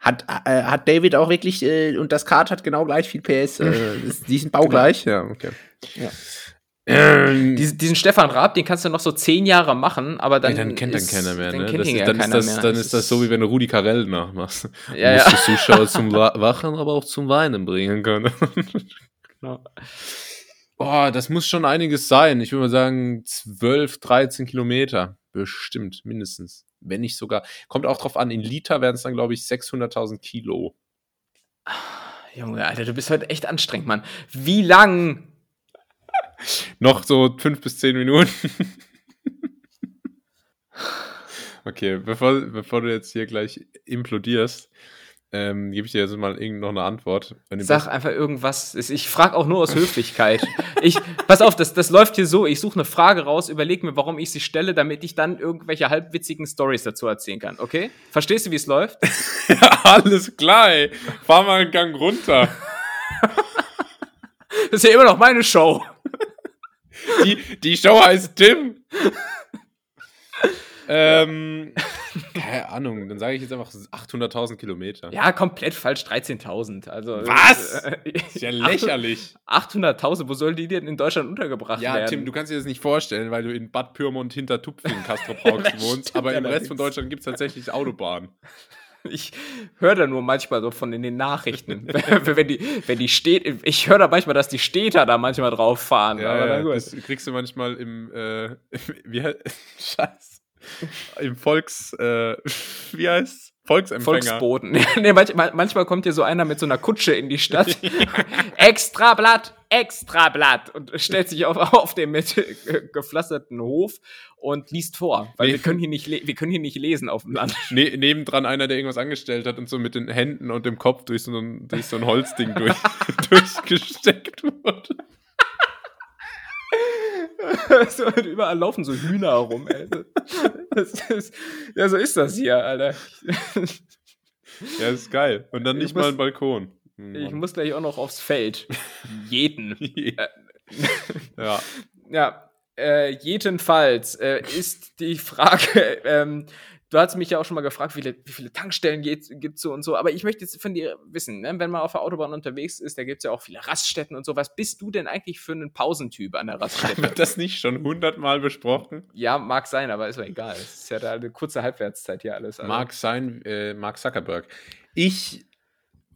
Hat, äh, hat David auch wirklich, äh, und das Kart hat genau gleich viel PS, äh, *laughs* die sind baugleich? Ja, okay. Ja. Ähm, Diesen, diesen Stefan Raab, den kannst du noch so zehn Jahre machen, aber dann. nee, dann kennt ist, dann keiner mehr, Dann ne? Das ja dann, keiner ist das, mehr. dann ist das so, wie wenn du Rudi Carell nachmachst. Ja, musst ja. die Zuschauer zum *laughs* Wa- Wachen, aber auch zum Weinen bringen können. *laughs* Genau. Boah, das muss schon einiges sein. Ich würde mal sagen, 12, 13 Kilometer. Bestimmt, mindestens. Wenn nicht sogar. Kommt auch drauf an, in Liter wären es dann, glaube ich, 600.000 Kilo. Junge, Alter, du bist heute echt anstrengend, Mann. Wie lang? Noch so 5 bis 10 Minuten. okay, bevor, bevor du jetzt hier gleich implodierst, ähm, gebe ich dir jetzt mal irgend noch eine Antwort. Sag einfach irgendwas. Ich frage auch nur aus Höflichkeit. Ich, pass auf, das, das läuft hier so. Ich suche eine Frage raus, überleg mir, warum ich sie stelle, damit ich dann irgendwelche halbwitzigen Stories dazu erzählen kann. Okay? Verstehst du, wie es läuft? *laughs* ja, alles klar, ey. Fahr mal einen Gang runter. Das ist ja immer noch meine Show. Die, die Show heißt Tim. *laughs* ähm, keine Ahnung, dann sage ich jetzt einfach 800.000 Kilometer. Ja, komplett falsch. 13.000. Also, Was? Äh, Ist ja lächerlich. *laughs* 800.000, wo sollen die denn in Deutschland untergebracht Ja, werden? Tim, du kannst dir das nicht vorstellen, weil du in Bad Pyrmont hinter Tupfen in Castro Brauxel *laughs* wohnst, aber im Rest von Deutschland gibt es tatsächlich Autobahnen. Ich höre da nur manchmal so von in den Nachrichten, *laughs* wenn die, wenn die steht, ich höre da manchmal, dass die Städter da manchmal drauf fahren. Ja, aber ja, das kriegst du manchmal im, äh, *laughs* wie heißt, *laughs* Scheiß, im Volks, äh, wie heißt Volksempfänger. Volksboten. *laughs* nee, manchmal, manchmal kommt hier so einer mit so einer Kutsche in die Stadt. *laughs* extra Blatt, extra Blatt. Und stellt sich auf, *laughs* auf dem mit gepflasterten Hof und liest vor. Weil Nee. wir, können hier nicht wir können hier nicht lesen auf dem Land. Ne nebendran einer, der irgendwas angestellt hat und so mit den Händen und dem Kopf durch so ein, durch so ein Holzding durch, durchgesteckt wurde. *laughs* so, und überall laufen so Hühner herum. Ey. Ist, ja, so ist das hier, Alter. Ja, ist geil. Und dann Ich nicht muss- mal ein Balkon. Hm, Ich muss gleich auch noch aufs Feld. Jeden. *laughs* ja. Ja, äh, jedenfalls äh, ist die Frage, *laughs* ähm, du hast mich ja auch schon mal gefragt, wie viele, wie viele Tankstellen gibt es so und so, aber ich möchte jetzt von dir wissen, ne, wenn man auf der Autobahn unterwegs ist, da gibt es ja auch viele Raststätten und so. Was bist du denn eigentlich für einen Pausentyp an der Raststätte? Wird das nicht schon hundertmal besprochen? ja, mag sein, aber ist doch egal. Es ist ja da eine kurze Halbwertszeit hier alles. also. Mag sein, äh, Mark Zuckerberg. Ich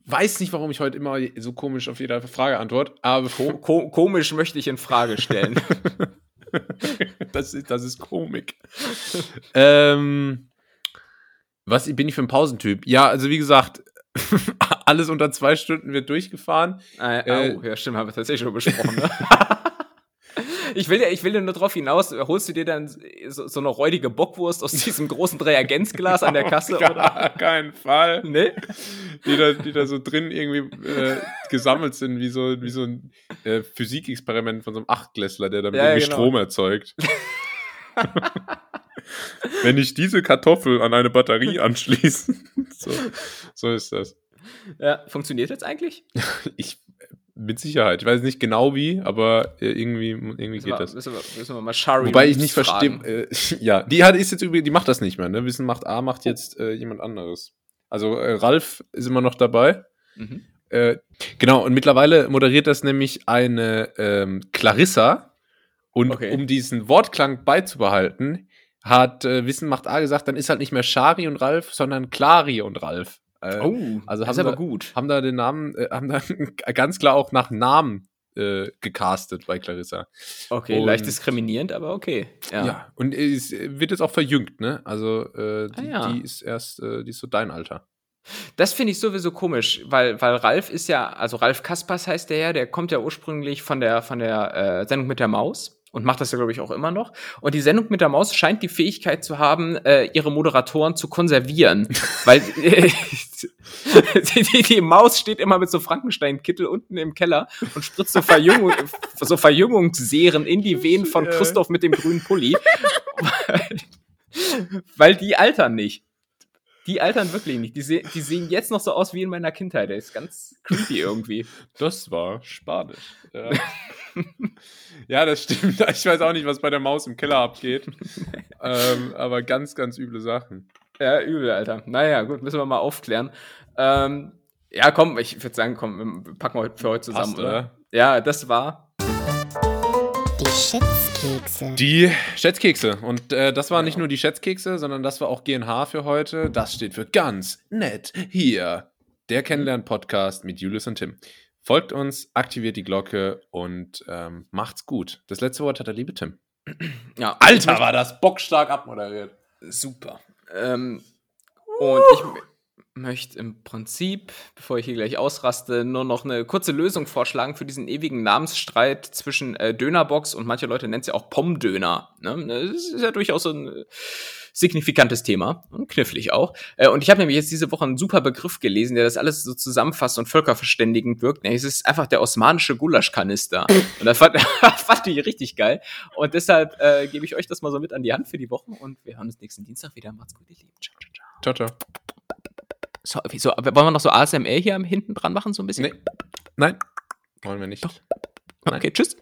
weiß nicht, warum ich heute immer so komisch auf jede Frage antworte, aber Ko ko komisch möchte ich in Frage stellen. *laughs* das, ist, das ist Komik. ähm, was bin ich für ein Pausentyp? Ja, also wie gesagt, *laughs* alles unter zwei Stunden wird durchgefahren. Äh, Äh, oh, ja, stimmt, haben wir tatsächlich schon besprochen. Ne? *laughs* ich, will ja, ich will ja nur drauf hinaus, holst du dir dann so, so eine räudige Bockwurst aus diesem großen Reagenzglas an der *laughs* Kasse? Auf gar oder? keinen Fall. Nee? Die da, die da so drin irgendwie äh, gesammelt sind, wie so, wie so ein äh, Physikexperiment von so einem Achtklässler, der damit ja, irgendwie genau. Strom erzeugt. *laughs* Wenn ich diese Kartoffel an eine Batterie *laughs* anschließe. so, so ist das. Ja, funktioniert jetzt eigentlich? *laughs* Ich, mit Sicherheit. Ich weiß nicht genau wie, aber irgendwie, irgendwie Müssen geht wir, das. müssen wir, müssen wir mal Shari Wobei ich nicht verstehe, äh, ja, die hat ist jetzt übrigens, die macht das nicht mehr, ne? Wissen macht A, macht jetzt äh, jemand anderes. Also äh, Ralf ist immer noch dabei. Mhm. Äh, genau, und mittlerweile moderiert das nämlich eine ähm, Clarissa. Und Okay. um diesen Wortklang beizubehalten, hat äh, Wissen macht A gesagt, dann ist halt nicht mehr Shari und Ralf, sondern Clari und Ralf. Äh, Oh, also haben aber da- gut. Haben da den Namen, äh, haben da *laughs* ganz klar auch nach Namen äh, gecastet bei Clarissa. Okay, und- leicht diskriminierend, aber okay. Ja. Ja, und es wird jetzt auch verjüngt, ne? Also äh, die, Ah, ja. die ist erst, äh, die ist so dein Alter. Das finde ich sowieso komisch, weil, weil Ralf ist ja, also Ralf Kaspers heißt der ja, der kommt ja ursprünglich von der, von der Sendung mit der Maus. Und macht das ja, glaube ich, auch immer noch. Und die Sendung mit der Maus scheint die Fähigkeit zu haben, äh, ihre Moderatoren zu konservieren. *laughs* weil äh, die, *laughs* die, die, Maus steht immer mit so Frankenstein-Kittel unten im Keller und spritzt so, Verjüngung, so Verjüngungsserien in die Venen von Christoph mit dem grünen Pulli. *laughs* weil, weil die altern nicht. Die altern wirklich nicht. Die, se die sehen jetzt noch so aus wie in meiner Kindheit. Der ist ganz creepy *laughs* irgendwie. Das war spanisch. Ja. *laughs* ja, das stimmt. Ich weiß auch nicht, was bei der Maus im Keller abgeht. *laughs* ähm, aber ganz, ganz üble Sachen. Ja, übel, Alter. Naja, gut, müssen wir mal aufklären. Ähm, ja, komm, ich würde sagen, komm, packen wir für heute zusammen, Passt, oder? oder? Ja, das war. Die Schätzkekse. Die Schätzkekse. Und äh, das waren nicht nur die Schätzkekse, sondern das war auch GNH für heute. Das steht für ganz nett hier. Der Kennenlern-Podcast mit Julius und Tim. Folgt uns, aktiviert die Glocke und ähm, macht's gut. Das letzte Wort hat der liebe Tim. *clears throat* Ja, Alter, war das bockstark abmoderiert. Super. Ähm, und ich möchte im Prinzip, bevor ich hier gleich ausraste, nur noch eine kurze Lösung vorschlagen für diesen ewigen Namensstreit zwischen äh, Dönerbox und manche Leute nennen es ja auch Pommdöner. Ne? Das ist ja durchaus so ein signifikantes Thema und knifflig auch. Äh, und ich habe nämlich jetzt diese Woche einen super Begriff gelesen, der das alles so zusammenfasst und völkerverständigend wirkt. Es ist einfach der osmanische Gulaschkanister. Und das fand, *laughs* fand ich richtig geil. Und deshalb äh, gebe ich euch das mal so mit an die Hand für die Woche und wir hören uns nächsten Dienstag wieder. Macht's gut, ihr Lieben. Ciao, ciao, ciao. Ciao, ciao. So, wieso, wollen wir noch so ASMR hier hinten dran machen, so ein bisschen? Nee. Nein. Wollen wir nicht. Doch. Okay, tschüss.